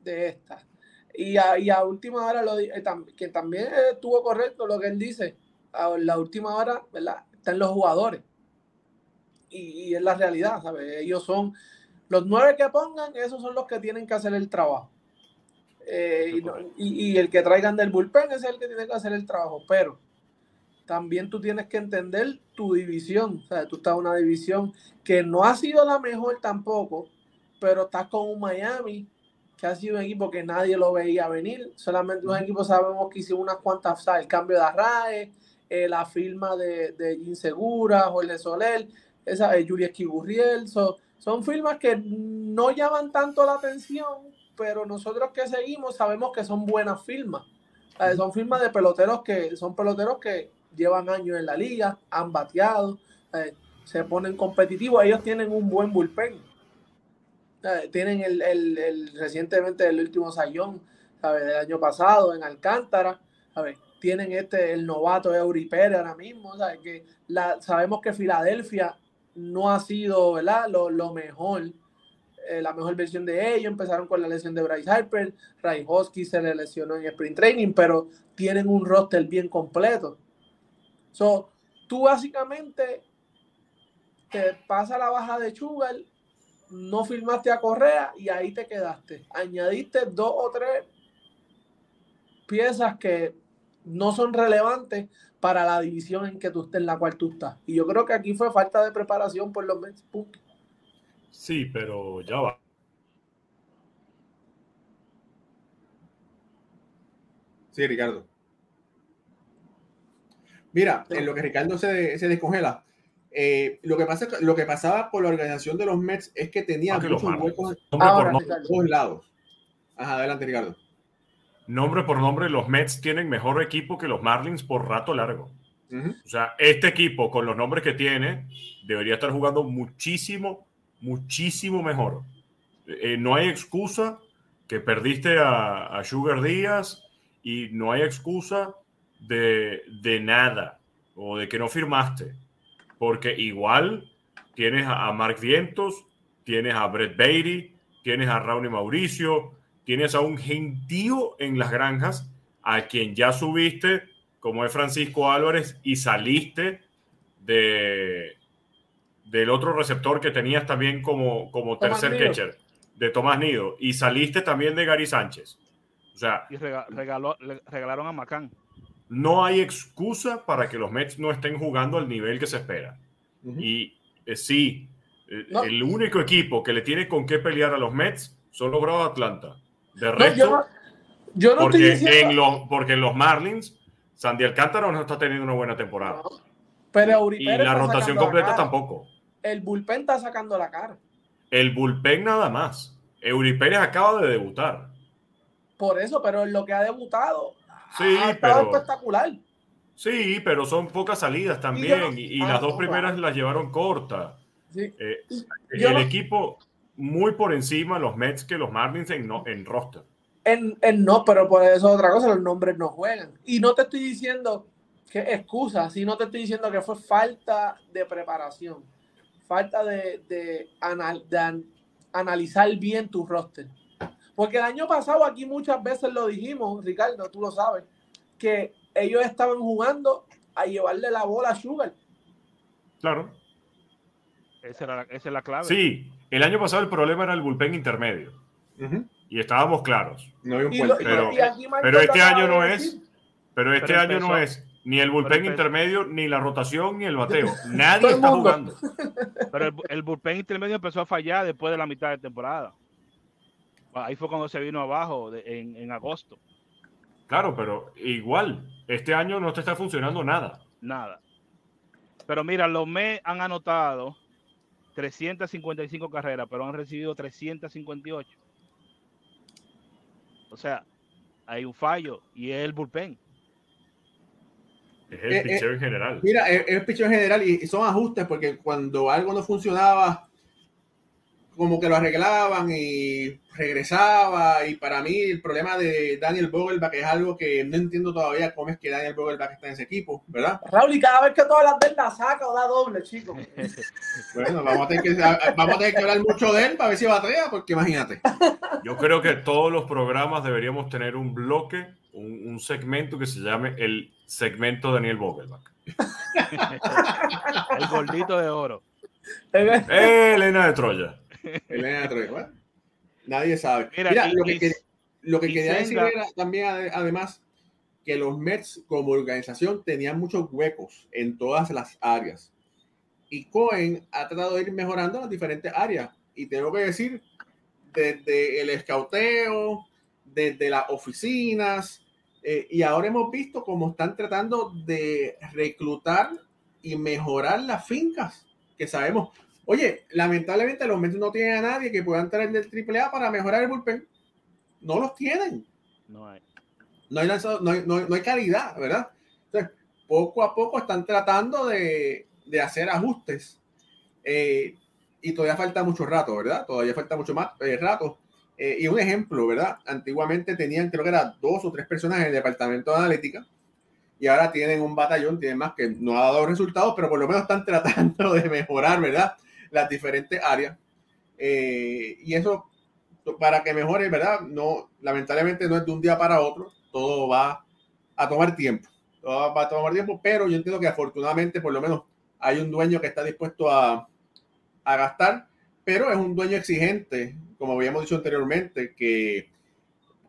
de esta. Y a, y a última hora, lo, eh, que también estuvo correcto lo que él dice, a la última hora, ¿verdad? Están los jugadores. Y, es la realidad, ¿sabes? Ellos son los nueve que pongan, esos son los que tienen que hacer el trabajo. Eh, y, el que traigan del bullpen es el que tiene que hacer el trabajo. Pero también tú tienes que entender tu división. O sea, tú estás en una división que no ha sido la mejor tampoco, pero estás con un Miami que ha sido un equipo que nadie lo veía venir. Solamente un equipo sabemos que hicieron unas cuantas, o sea, el cambio de Arrae, eh, la firma de, de Insegura, Jorge Soler, esa, eh, Julia Esquiburriel. son firmas que no llaman tanto la atención, pero nosotros que seguimos sabemos que son buenas firmas. son firmas de peloteros que son peloteros que llevan años en la liga, han bateado, se ponen competitivos, ellos tienen un buen bullpen. tienen el, el, recientemente el último sayón del año pasado en Alcántara. Tienen este, el novato Eury Pérez ahora mismo. Que la, sabemos que Filadelfia no ha sido ¿verdad? Lo, lo mejor, eh, la mejor versión de ellos. Empezaron con la lesión de Bryce Harper, Ray Hosky se le lesionó en sprint training, pero tienen un roster bien completo. So, tú básicamente te pasa la baja de Sugar, no firmaste a Correa y ahí te quedaste. Añadiste dos o tres piezas que no son relevantes para la división en que tú estés, en la cual tú estás. Y yo creo que aquí fue falta de preparación por los Mets. Sí, pero ya va. Sí, Ricardo. Mira, en lo que Ricardo se, se descongela, eh, lo, que pasa, lo que pasaba por la organización de los Mets es que tenía muchos huecos en todos lados. Ajá, adelante, Ricardo. Nombre por nombre, los Mets tienen mejor equipo que los Marlins por rato largo. O sea, este equipo, con los nombres que tiene, debería estar jugando muchísimo, muchísimo mejor. Eh, no hay excusa que perdiste a, a Sugar Díaz y no hay excusa de, nada o de que no firmaste, porque igual tienes a, Mark Vientos, tienes a Brett Beatty, tienes a Raúl y Mauricio, tienes a un gentío en las granjas a quien ya subiste, como es Francisco Álvarez, y saliste de del otro receptor que tenías también como, como tercer catcher, de Tomás Nido, y saliste también de Gary Sánchez. O sea, y regaló, regalaron a Macán no hay excusa para que los Mets no estén jugando al nivel que se espera. Y eh, sí, el único equipo que le tiene con qué pelear a los Mets son los Bravos Atlanta. De resto, yo no, porque, en los, porque en los Marlins, Sandy Alcántara no está teniendo una buena temporada. Pero y la rotación completa tampoco. El bullpen está sacando la cara. El bullpen nada más. Eury Pérez acaba de debutar. Por eso, pero en lo que ha debutado, Sí, pero. espectacular. Sí, pero son pocas salidas también. Y, las dos primeras las llevaron cortas. Eh, el equipo muy por encima los Mets que los Marlins en, no, en roster. En, en, no, pero por eso otra cosa, los nombres no juegan. Y no te estoy diciendo que excusa, sino te estoy diciendo que fue falta de preparación, falta de, de, de analizar bien tu roster. Porque el año pasado aquí muchas veces lo dijimos, Ricardo, tú lo sabes, que ellos estaban jugando a llevarle la bola a Sugar. Claro. Esa, es la clave. Sí, el año pasado el problema era el bullpen intermedio. Y estábamos claros. pero, este año no es. Pero este año no es ni el bullpen intermedio, ni la rotación, ni el bateo. Nadie está jugando. Pero el, el bullpen intermedio empezó a fallar después de la mitad de temporada. Ahí fue cuando se vino abajo en, agosto. Claro, pero igual, este año no te está funcionando nada. Nada. Pero mira, los MES han anotado 355 carreras, pero han recibido 358. O sea, hay un fallo y es el bullpen. Es el eh, eh en general. Mira, es el pitcher en general y son ajustes porque cuando algo no funcionaba, como que lo arreglaban y regresaba. Y para mí el problema de Daniel Vogelbach es algo que no entiendo todavía cómo es que Daniel Vogelbach está en ese equipo, ¿verdad? Raúl, y cada vez que todas las de la saca o da doble, chico. bueno, vamos a, tener que, vamos a tener que hablar mucho de él para ver si batea, porque imagínate. Yo creo que todos los programas deberíamos tener un bloque, un, un segmento que se llame el segmento Daniel Vogelbach. el gordito de oro. Elena de Troya. Elena de nadie sabe. Mira, lo, que, quería decir era también, además, que los Mets como organización tenían muchos huecos en todas las áreas. Y Cohen ha tratado de ir mejorando las diferentes áreas. Y tengo que decir, desde el escauteo, desde las oficinas, eh, y ahora hemos visto cómo están tratando de reclutar y mejorar las fincas, que sabemos, oye, lamentablemente los Mets no tienen a nadie que pueda entrar del AAA para mejorar el bullpen. No los tienen. No hay. No hay, lanzado- no hay, no hay- no hay calidad, ¿verdad? Entonces, poco a poco están tratando de, de hacer ajustes. eh, y todavía falta mucho rato, ¿verdad? Todavía falta mucho más eh, rato. Eh, y un ejemplo, ¿verdad? Antiguamente tenían, creo que eran dos o tres personas en el departamento de analítica y ahora tienen un batallón, tienen más que no ha dado resultados, pero por lo menos están tratando de mejorar, ¿verdad? Las diferentes áreas. Eh, y eso, para que mejore, ¿verdad? No, lamentablemente no es de un día para otro, todo va a tomar tiempo, va a tomar tiempo, pero yo entiendo que afortunadamente por lo menos hay un dueño que está dispuesto a, a gastar, pero es un dueño exigente, como habíamos dicho anteriormente, que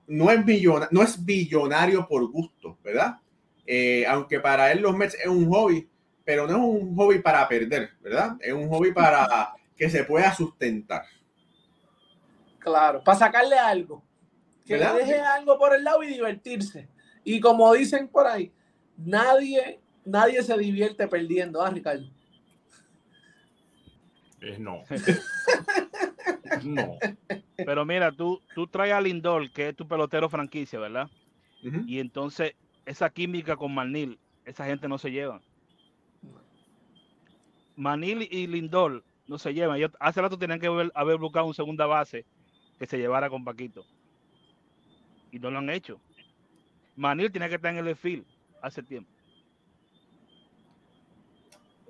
no es, billona- no es billonario por gusto, ¿verdad? Eh, aunque para él los Mets es un hobby, pero no es un hobby para perder, ¿verdad? Es un hobby para que se pueda sustentar. Claro, para sacarle algo. Que le deje algo por el lado y divertirse. Y como dicen por ahí, nadie, nadie se divierte perdiendo, ¿ah, Ricardo? Es no. no. Pero mira, tú, tú traes a Lindor, que es tu pelotero franquicia, ¿verdad? Y entonces esa química con Manil, esa gente no se lleva. Manil y Lindor no se llevan. Hace rato tenían que haber, buscado un segunda base que se llevara con Paquito. Y no lo han hecho. Manil tiene que estar en el field hace tiempo.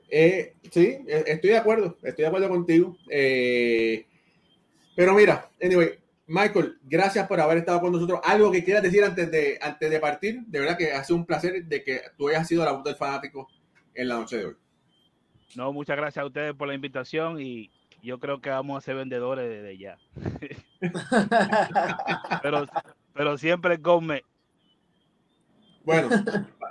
Eh, sí, eh, estoy de acuerdo, estoy de acuerdo contigo. Eh, pero mira, anyway, Michael, gracias por haber estado con nosotros. Algo que quieras decir antes de, antes de partir, de verdad que ha sido un placer de que tú hayas sido la voz del fanático en la noche de hoy. No, muchas gracias a ustedes por la invitación y yo creo que vamos a ser vendedores desde ya. Pero, pero siempre come. Bueno,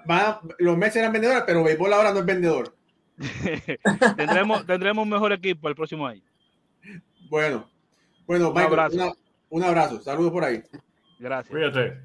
va- los Mets eran vendedores, pero béisbol ahora no es vendedor. tendremos, tendremos un mejor equipo el próximo año. Bueno, bueno, Un Michael, abrazo. una- un abrazo, saludos por ahí. Gracias. Cuídate.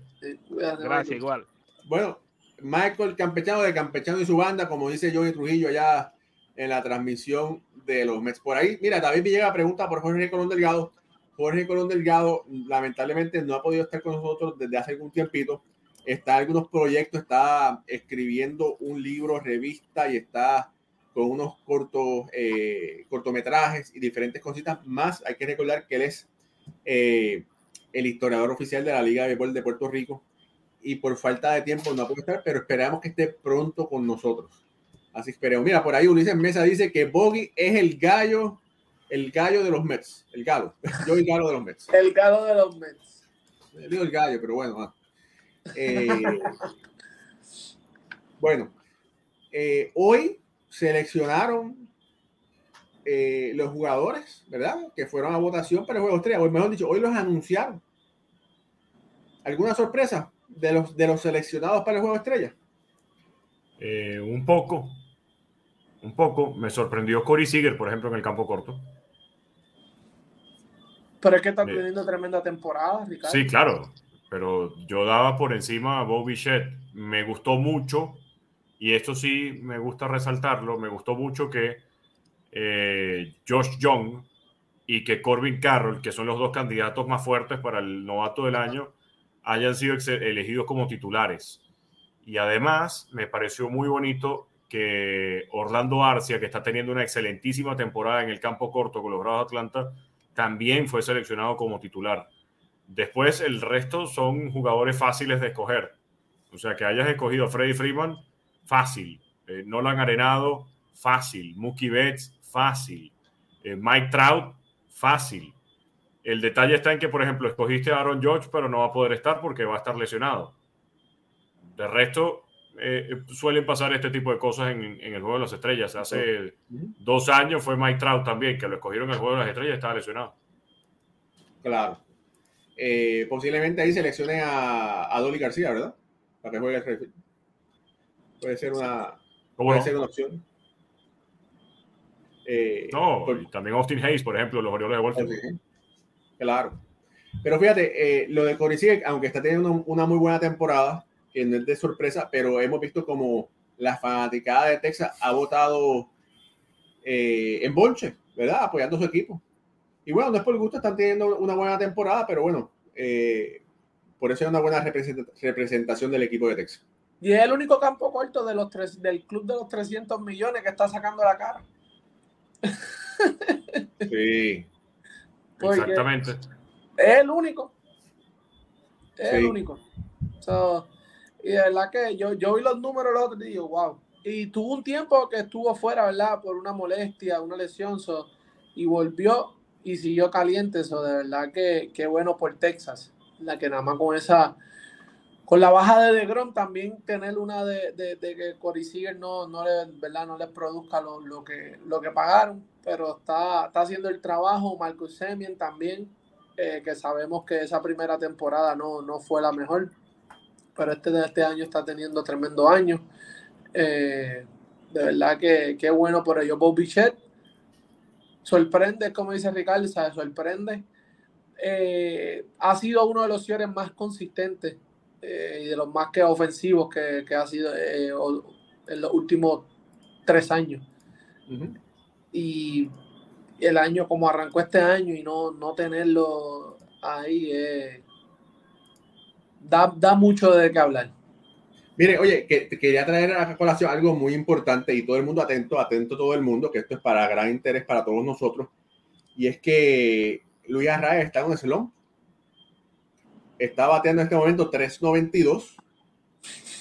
Gracias, Michael. igual. Bueno, Michael Campechano de Campechano y su banda, como dice Johnny Trujillo allá en la transmisión de los Mets. Por ahí, mira, David Villegas pregunta por Jorge Colón Delgado. Jorge Colón Delgado, lamentablemente, no ha podido estar con nosotros desde hace algún tiempito. Está en algunos proyectos, está escribiendo un libro, revista y está con unos cortos, eh, cortometrajes y diferentes cositas más. Hay que recordar que él es eh, el historiador oficial de la Liga de Béisbol de Puerto Rico y por falta de tiempo no puede estar, pero esperamos que esté pronto con nosotros. Así esperemos. Mira, por ahí Ulises Mesa dice que Boggy es el gallo, el gallo de los Mets, el galo. Yo el galo de los Mets. El galo de los Mets. Le digo el gallo, pero bueno. ah. Eh, bueno, eh, hoy seleccionaron eh, los jugadores, ¿verdad? Que fueron a votación para el juego estrella. O mejor dicho, hoy los anunciaron. ¿Alguna sorpresa de los, de los seleccionados para el juego estrella? Eh, un poco. Un poco. Me sorprendió Corey Seager, por ejemplo, en el campo corto. Pero es que están teniendo tremenda temporada, Ricardo. Sí, claro. Pero yo daba por encima a Bobby Shedd. Me gustó mucho, y esto sí me gusta resaltarlo, me gustó mucho que eh, Josh Young y que Corbin Carroll, que son los dos candidatos más fuertes para el novato del año, hayan sido elegidos como titulares. Y además me pareció muy bonito que Orlando Arcia, que está teniendo una excelentísima temporada en el campo corto con los Bravos de Atlanta, también fue seleccionado como titular. Después el resto son jugadores fáciles de escoger. O sea, que hayas escogido a Freddy Freeman, fácil. Eh, Nolan Arenado, fácil. Mookie Betts, fácil. Eh, Mike Trout, fácil. El detalle está en que, por ejemplo, escogiste a Aaron George, pero no va a poder estar porque va a estar lesionado. De resto, eh, suelen pasar este tipo de cosas en, en el Juego de las Estrellas. Hace dos años fue Mike Trout también, que lo escogieron en el Juego de las Estrellas y estaba lesionado. Claro. Eh, posiblemente ahí seleccionen a, a Dolly García, ¿verdad? para que juegue el Redfield. Puede ser una, ¿Cómo puede no? ser una opción. Eh, No, por- y también Austin Hayes, por ejemplo, los Orioles de Baltimore. Claro. Pero fíjate, eh, lo de Corey aunque está teniendo una, una muy buena temporada, que no es de sorpresa, pero hemos visto como la fanaticada de Texas ha votado eh, en bonche, ¿verdad? Apoyando a su equipo. Y bueno, no es por gusto, están teniendo una buena temporada, pero bueno, eh, por eso es una buena representa- representación del equipo de Texas. Y es el único campo corto de los tres, del club de los 300 millones que está sacando la cara. Sí. Porque- Exactamente. Es el único. Es Sí. el único. So, y de verdad que yo, yo vi los números los otros y digo, wow. Y tuvo un tiempo que estuvo fuera, ¿verdad? Por una molestia, una lesión, so, y volvió y siguió caliente. Eso de verdad que, que bueno por Texas. La que nada más con esa, con la baja de DeGrom también tener una de, de, de que Corey Seager no, no, le, ¿verdad? no les produzca lo, lo, que, lo que pagaron, pero está, está haciendo el trabajo. Marcus Semien también, eh, que sabemos que esa primera temporada no, no fue la mejor, pero este de este año está teniendo tremendo año. Eh, de verdad que, que bueno por ello. Bob Bichette sorprende, como dice Ricardo, ¿sabes? sorprende. Eh, ha sido uno de los señores más consistentes eh, y de los más que ofensivos que, que ha sido eh, en los últimos tres años. Y el año como arrancó este año y no, no tenerlo ahí eh, da, da mucho de qué hablar. Mire, oye, que quería traer a colación algo muy importante y todo el mundo atento, atento todo el mundo, que esto es para gran interés para todos nosotros. Y es que Luis Arraez está en un slump. Está bateando en este momento 3.92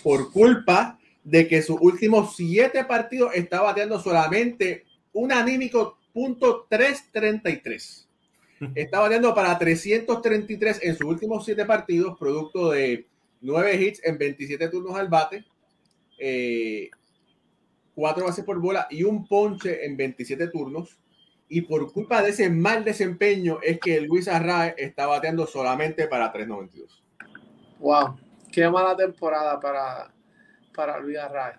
por culpa de que sus últimos siete partidos está bateando solamente un anímico punto 333. Está bateando para 333 en sus últimos siete partidos, producto de 9 hits en 27 turnos al bate, eh, 4 bases por bola y un ponche en 27 turnos. Y por culpa de ese mal desempeño es que Luis Arraez está bateando solamente para 3.92. Wow, qué mala temporada para, para Luis Arraez.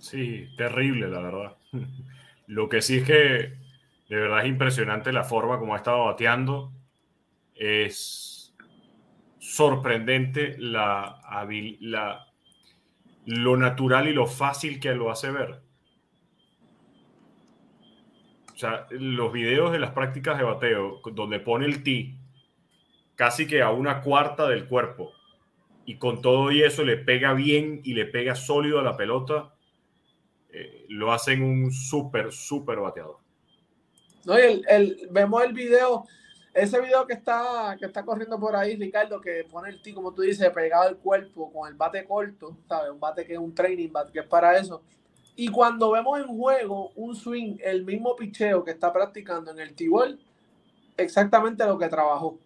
Sí, terrible, la verdad. Lo que sí es que de verdad es impresionante la forma como ha estado bateando. Es sorprendente la, la lo natural y lo fácil que lo hace ver. O sea, los videos de las prácticas de bateo, donde pone el tee casi que a una cuarta del cuerpo, y con todo y eso le pega bien y le pega sólido a la pelota, eh, lo hacen un súper, súper bateador. No, y el, el- vemos el video, ese video que está, que está corriendo por ahí, Ricardo, que pone el ti, como tú dices, pegado al cuerpo con el bate corto, ¿sabes? Un bate que es un training bat, que es para eso. Y cuando vemos en juego un swing, el mismo picheo que está practicando en el T-Ball, exactamente lo que trabajó.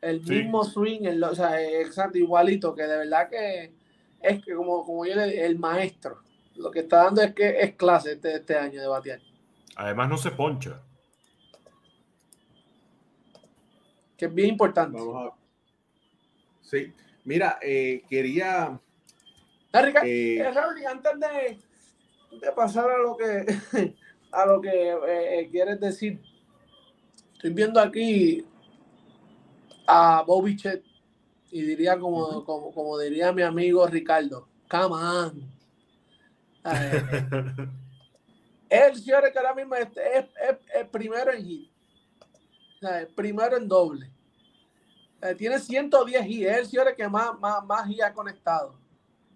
El Sí. mismo swing, el, o sea, exacto, igualito, que de verdad que es que como, como yo le el maestro, lo que está dando es que es clase este, este año de batear. Además, no se poncha. que es bien importante. Vamos a Sí, mira, eh, quería. Ah, Ricardo, eh, eh, antes de, de pasar a lo que a lo que eh, eh, quieres decir, estoy viendo aquí a Bobby Chet y diría como, como, como diría mi amigo Ricardo, come on. Eh, el señor que ahora mismo es, es, es- es primero en hit, es primero en doble. Tiene 110 hits, es el señor que más, más, más hits ha conectado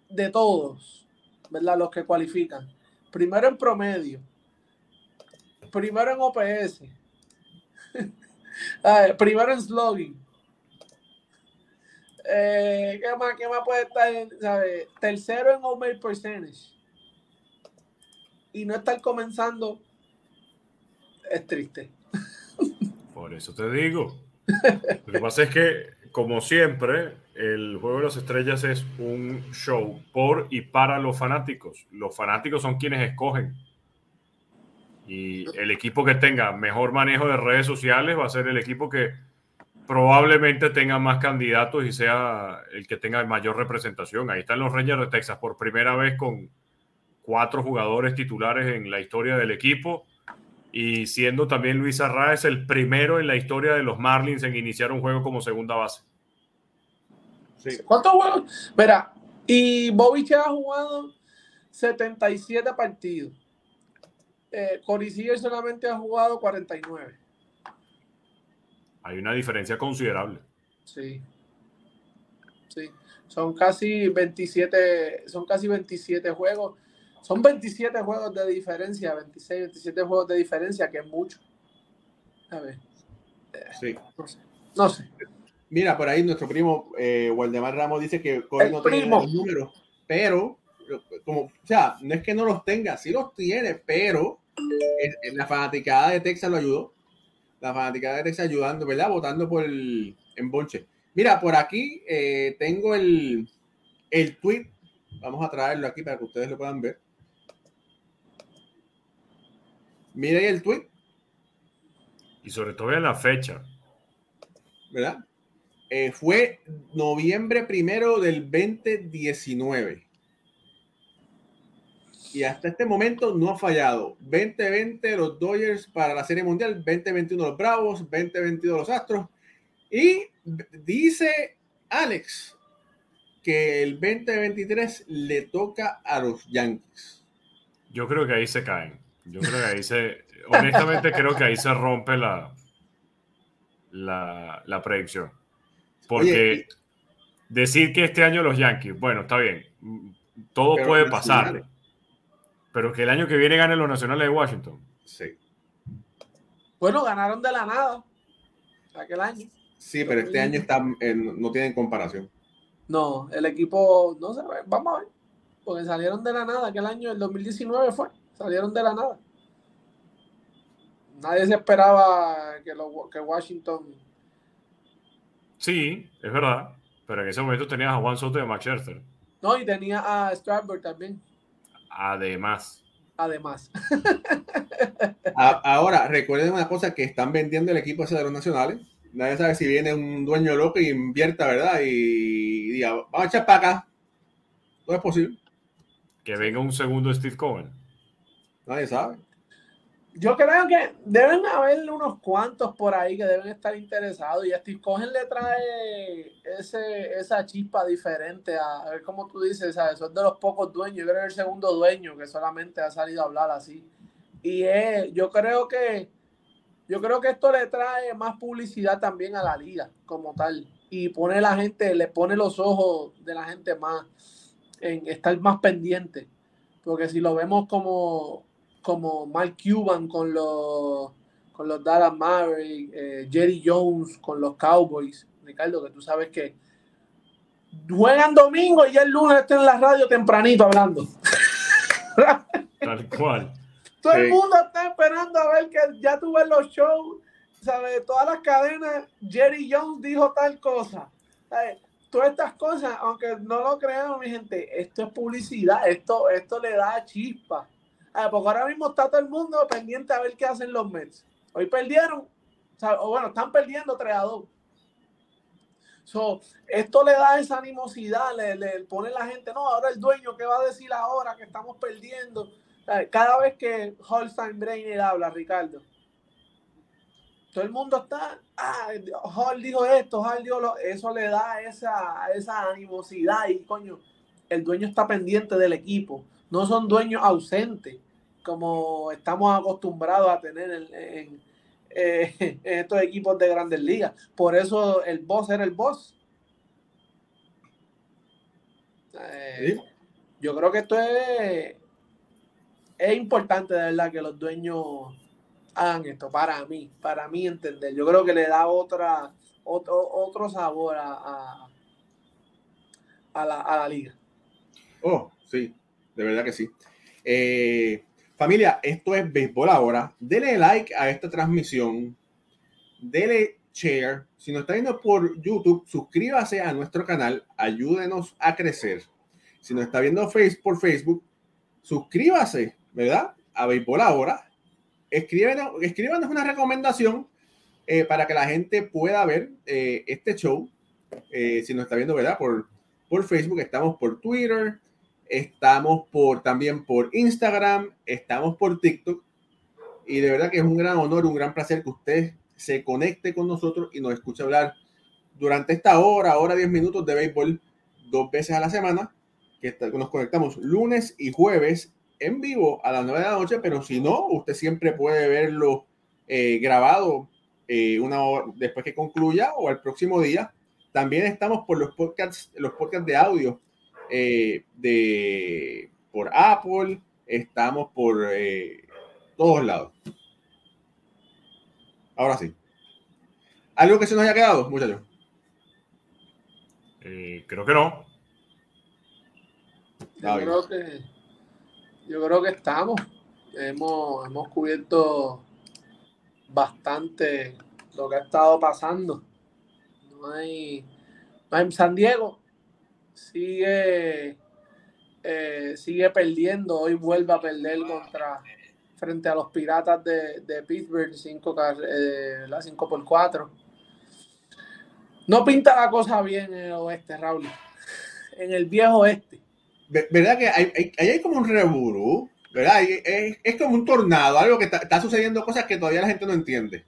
de todos, ¿verdad? Los que cualifican. Primero en promedio, primero en OPS, primero en slogging. Eh, ¿qué, más, ¿Qué más puede estar? sabe? Tercero en on-base percentage. Y no estar comenzando es triste. Por eso te digo. Lo que pasa es que, como siempre, el Juego de las Estrellas es un show por y para los fanáticos. Los fanáticos son quienes escogen. Y el equipo que tenga mejor manejo de redes sociales va a ser el equipo que probablemente tenga más candidatos y sea el que tenga mayor representación. Ahí están los Rangers de Texas por primera vez con cuatro jugadores titulares en la historia del equipo y siendo también Luis Arraez el primero en la historia de los Marlins en iniciar un juego como segunda base. ¿Cuántos juegos? Mira, y Bobby ha jugado 77 partidos. Eh, Corey solamente ha jugado 49. Hay una diferencia considerable. Sí. Sí. Son casi 27, son casi 27 juegos. Son 27 juegos de diferencia, 26, 27 juegos de diferencia, que es mucho. A ver. Sí. No sé. Mira, por ahí nuestro primo eh, Waldemar Ramos dice que Corey no tiene los números, pero, como, o sea, no es que no los tenga, sí los tiene, pero en la fanaticada de Texas lo ayudó la fanática de Texas ayudando, ¿verdad? Votando por el bonche. Mira, por aquí eh, tengo el, el tweet. Vamos a traerlo aquí para que ustedes lo puedan ver. Mira ahí el tweet. Y sobre todo en la fecha. ¿Verdad? Eh, fue noviembre primero del 2019 y hasta este momento no ha fallado. 2020 los Dodgers para la Serie Mundial, 2021 los Bravos, 2022 los Astros. Y dice Alex que el 2023 le toca a los Yankees. Yo creo que ahí se caen. Yo creo que ahí se, honestamente creo que ahí se rompe la, la, la predicción. Porque decir que este año los Yankees, bueno, está bien, todo puede pasar. Pero que el año que viene ganen los nacionales de Washington. Sí. Bueno, ganaron de la nada aquel año. Sí, pero este año está, no tienen comparación. No, el equipo, no sé, vamos a ver. Porque salieron de la nada aquel año, el 2019 fue. Salieron de la nada. Nadie se esperaba que, que Washington. Sí, es verdad. Pero en ese momento tenías a Juan Soto y a Max Scherzer. No, y tenía a Strasburg también. Además. Además. Ahora, recuerden una cosa, que están vendiendo el equipo hacia los nacionales. Nadie sabe si viene un dueño loco y invierta, ¿verdad? Y, diga, vamos a echar para acá. No es posible. Que venga un segundo Steve Cohen. Nadie sabe. Yo creo que deben haber unos cuantos por ahí que deben estar interesados y a Steve Cohen le trae ese, esa chispa diferente a, ver cómo tú dices, ¿sabes? Son de los pocos dueños, yo creo que el segundo dueño que solamente ha salido a hablar así. Y yo creo que yo creo que esto le trae más publicidad también a la liga como tal y pone la gente, le pone los ojos de la gente más en estar más pendiente. Porque si lo vemos como como Mark Cuban con los, con los Dallas Mavericks, eh, Jerry Jones con los Cowboys. Ricardo, que tú sabes que juegan domingo y el lunes está en la radio tempranito hablando. Tal cual. Todo el mundo está esperando a ver que ya tuve los shows, ¿sabes? Todas las cadenas, Jerry Jones dijo tal cosa. Todas estas cosas, aunque no lo crean, mi gente, esto es publicidad, esto, esto le da chispa. Ah, porque ahora mismo está todo el mundo pendiente a ver qué hacen los Mets. Hoy perdieron, o, bueno, están perdiendo 3 a 2. esto le da esa animosidad, le, pone la gente, no, ahora el dueño, ¿qué va a decir ahora que estamos perdiendo? Cada vez que Holstein Brainer habla, Ricardo, todo el mundo está, ah, Hall dijo esto, Hall dijo eso le da esa, esa animosidad y coño, el dueño está pendiente del equipo no son dueños ausentes, como estamos acostumbrados a tener en, eh, estos equipos de grandes ligas. Por eso el boss era el boss. Eh, yo creo que esto es, es importante de verdad que los dueños hagan esto para mí, para mí entender. Yo creo que le da otra, otro, otro sabor a, a, la, a la liga. Oh, sí, de verdad que sí. Eh, familia, esto es Béisbol ahora. Dele like a esta transmisión. Dele share. Si nos está viendo por YouTube, suscríbase a nuestro canal. Ayúdenos a crecer. Si nos está viendo por Facebook, suscríbase, ¿verdad? A Béisbol ahora. Escríbenos, escríbanos una recomendación eh, para que la gente pueda ver eh, este show. Si nos está viendo, ¿verdad? Por, por Facebook, estamos por Twitter, estamos por, también por Instagram, estamos por TikTok. Y de verdad que es un gran honor, un gran placer que usted se conecte con nosotros y nos escuche hablar durante esta hora, hora 10 minutos de béisbol dos veces a la semana, que nos conectamos lunes y jueves en vivo a las 9 de la noche, pero si no, usted siempre puede verlo eh, grabado eh, una hora después que concluya o el próximo día. También estamos por los podcasts, los podcasts de audio eh, de por Apple, estamos por todos lados. Ahora sí. ¿Algo que se nos haya quedado, muchachos? creo que no. Yo creo que, yo creo que estamos. Hemos, hemos cubierto bastante lo que ha estado pasando. No hay, en San Diego sigue eh, sigue perdiendo. Hoy vuelve a perder contra frente a los Piratas de, de Pittsburgh 5 eh, 5 por 4. No pinta la cosa bien en el oeste, Raúl. En el viejo oeste. ¿Verdad que hay, hay, hay como un reburú? ¿Verdad? Es, es, como un tornado, algo que está, está, sucediendo cosas que todavía la gente no entiende.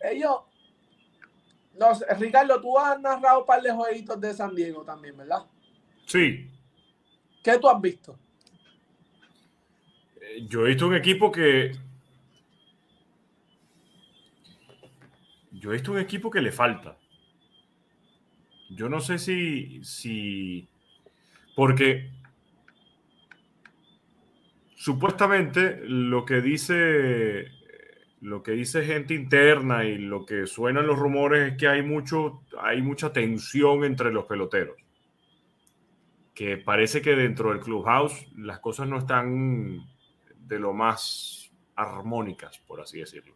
Ellos. No, Ricardo, tú has narrado un par de jueguitos de San Diego también, ¿verdad? Sí. ¿Qué tú has visto? Eh, yo he visto un equipo que. Yo he visto un equipo que le falta. Yo no sé si. si porque supuestamente lo que dice lo que dice gente interna y lo que suenan los rumores es que hay mucho hay mucha tensión entre los peloteros que parece que dentro del clubhouse las cosas no están de lo más armónicas por así decirlo.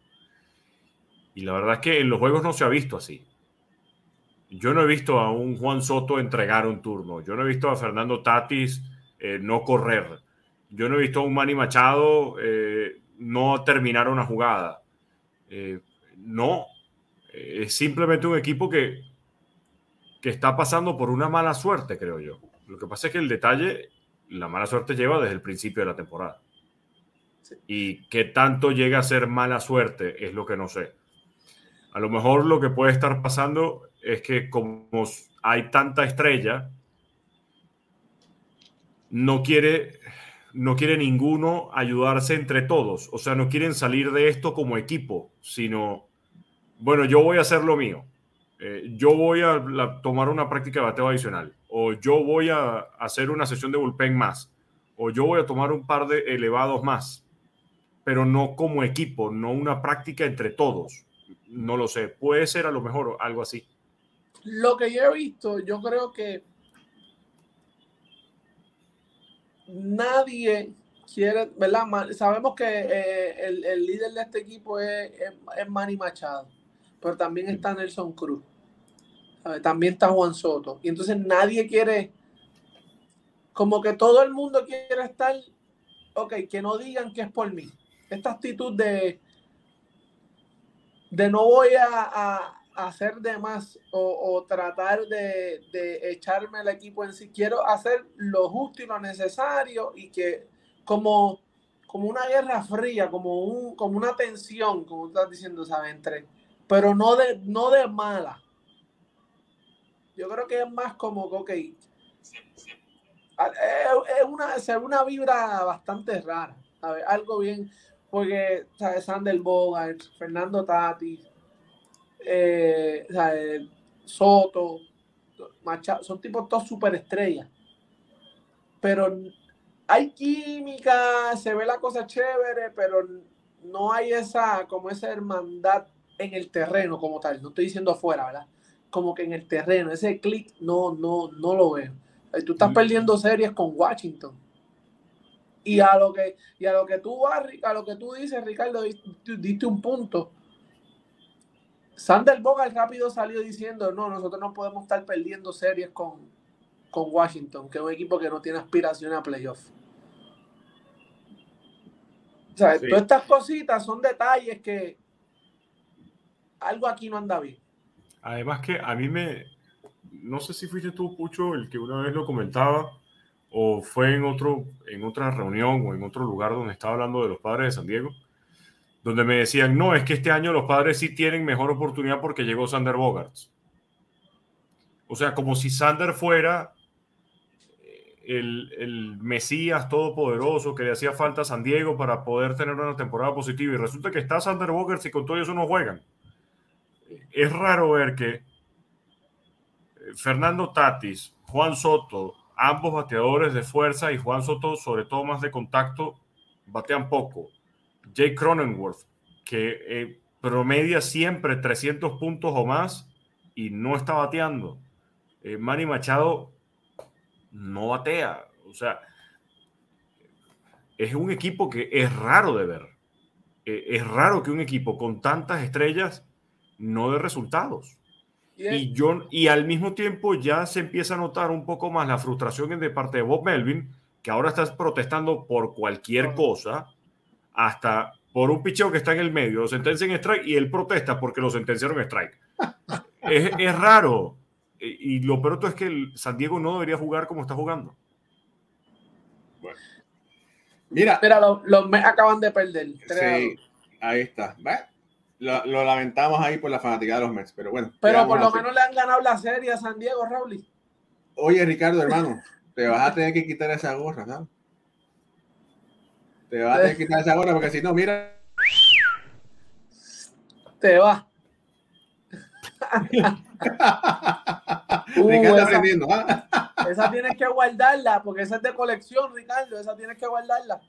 Y la verdad es que en los juegos no se ha visto así. Yo no he visto a un Juan Soto entregar un turno. Yo no he visto a Fernando Tatis eh, no correr. Yo no he visto a un Manny Machado eh, no terminar una jugada. Eh, no, es simplemente un equipo que, que está pasando por una mala suerte, creo yo. Lo que pasa es que el detalle, la mala suerte lleva desde el principio de la temporada. Y qué tanto llega a ser mala suerte es lo que no sé. A lo mejor lo que puede estar pasando es que como hay tanta estrella, no quiere no quiere ninguno ayudarse entre todos. O sea, no quieren salir de esto como equipo, sino, bueno, yo voy a hacer lo mío. Eh, yo voy a tomar una práctica de bateo adicional. O yo voy a hacer una sesión de bullpen más. O yo voy a tomar un par de elevados más. Pero no como equipo, no una práctica entre todos. No lo sé. Puede ser a lo mejor algo así. Lo que yo he visto, yo creo que nadie quiere, ¿verdad? Sabemos que eh, el, líder de este equipo es, es, Manny Machado, pero también está Nelson Cruz, también está Juan Soto, y entonces nadie quiere, como que todo el mundo quiere estar, ok, que no digan que es por mí. Esta actitud de, de no voy a hacer de más o, tratar de, echarme el equipo en sí. Quiero hacer lo justo y lo necesario y que como, como una guerra fría, como, un, como una tensión, como estás diciendo, ¿sabes? Entre, pero no de, no de mala. Yo creo que es más como, ok, es una, es una vibra bastante rara, Algo bien, porque, ¿sabes? Sander Bogart, Fernando Tatis, eh, eh, Soto, Machado, son tipos todos superestrellas. Pero hay química, se ve la cosa chévere, pero no hay esa, como esa hermandad en el terreno como tal. No estoy diciendo afuera, ¿verdad? Como que en el terreno, ese clic no, no, no lo veo. Eh, tú estás mm. perdiendo series con Washington. Y a lo que, y a lo que tú vas, a lo que tú dices, Ricardo, diste un punto Sander Bogart rápido salió diciendo, no, nosotros no podemos estar perdiendo series con, con Washington, que es un equipo que no tiene aspiración a playoff. O sea, todas estas cositas son detalles que, algo aquí no anda bien. Además que a mí me, no sé si fuiste tú, Pucho, el que una vez lo comentaba, o fue en, otro, en otra reunión o en otro lugar donde estaba hablando de los padres de San Diego, donde me decían, no, es que este año los padres sí tienen mejor oportunidad porque llegó Sander Bogarts. O sea, como si Sander fuera el, el, Mesías todopoderoso que le hacía falta a San Diego para poder tener una temporada positiva. Y resulta que está Sander Bogarts y con todo eso no juegan. Es raro ver que Fernando Tatis, Juan Soto, ambos bateadores de fuerza y Juan Soto, sobre todo más de contacto, batean poco. Jake Cronenworth, que eh, promedia siempre 300 puntos o más y no está bateando. Eh, Manny Machado no batea. O sea, es un equipo que es raro de ver. Eh, es raro que un equipo con tantas estrellas no dé resultados. Y, yo, y al mismo tiempo ya se empieza a notar un poco más la frustración de parte de Bob Melvin, que ahora está protestando por cualquier cosa, hasta por un picheo que está en el medio, lo sentencian strike y él protesta porque lo sentenciaron strike. es, es, raro. Y, lo peor es que el San Diego no debería jugar como está jugando. Bueno. Mira. Mira, los, los acaban de perder. Sí, ahí está. Lo, lo, lamentamos ahí por la fanática de los Mets, pero bueno. Pero por lo menos le han ganado la serie a San Diego, Raúl. Oye, Ricardo, hermano, te vas a tener que quitar esa gorra, ¿sabes? Te vas a tener que quitar esa gorra porque si no, mira. Te va. Uh, Ricardo aprendiendo, ¿ah? Esa tienes que guardarla, porque esa es de colección, Ricardo. Esa tienes que guardarla.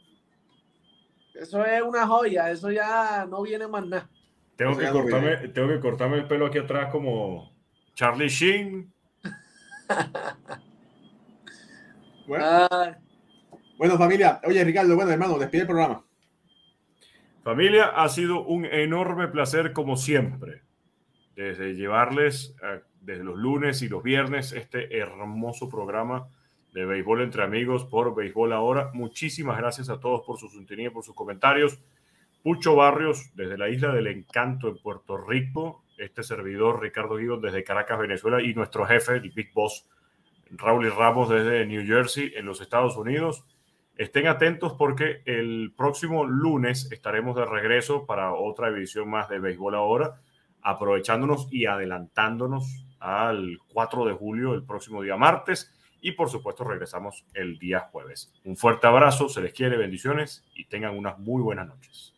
Eso es una joya, eso ya no viene más nada. Tengo, que cortarme, tengo que cortarme el pelo aquí atrás como Charlie Sheen. bueno. bueno, familia. Oye, Ricardo, bueno, hermano, despide el programa. Familia, ha sido un enorme placer como siempre. Desde llevarles desde los lunes y los viernes este hermoso programa de Béisbol entre Amigos por Béisbol Ahora. Muchísimas gracias a todos por su sintonía, por sus comentarios. Pucho Barrios desde la Isla del Encanto en Puerto Rico. Este servidor Ricardo Guido desde Caracas, Venezuela. Y nuestro jefe, el Big Boss, Raúl y Ramos desde New Jersey, en los Estados Unidos. Estén atentos porque el próximo lunes estaremos de regreso para otra edición más de Béisbol Ahora, aprovechándonos y adelantándonos al 4 de julio, el próximo día martes. Y por supuesto regresamos el día jueves. Un fuerte abrazo, se les quiere, bendiciones y tengan unas muy buenas noches.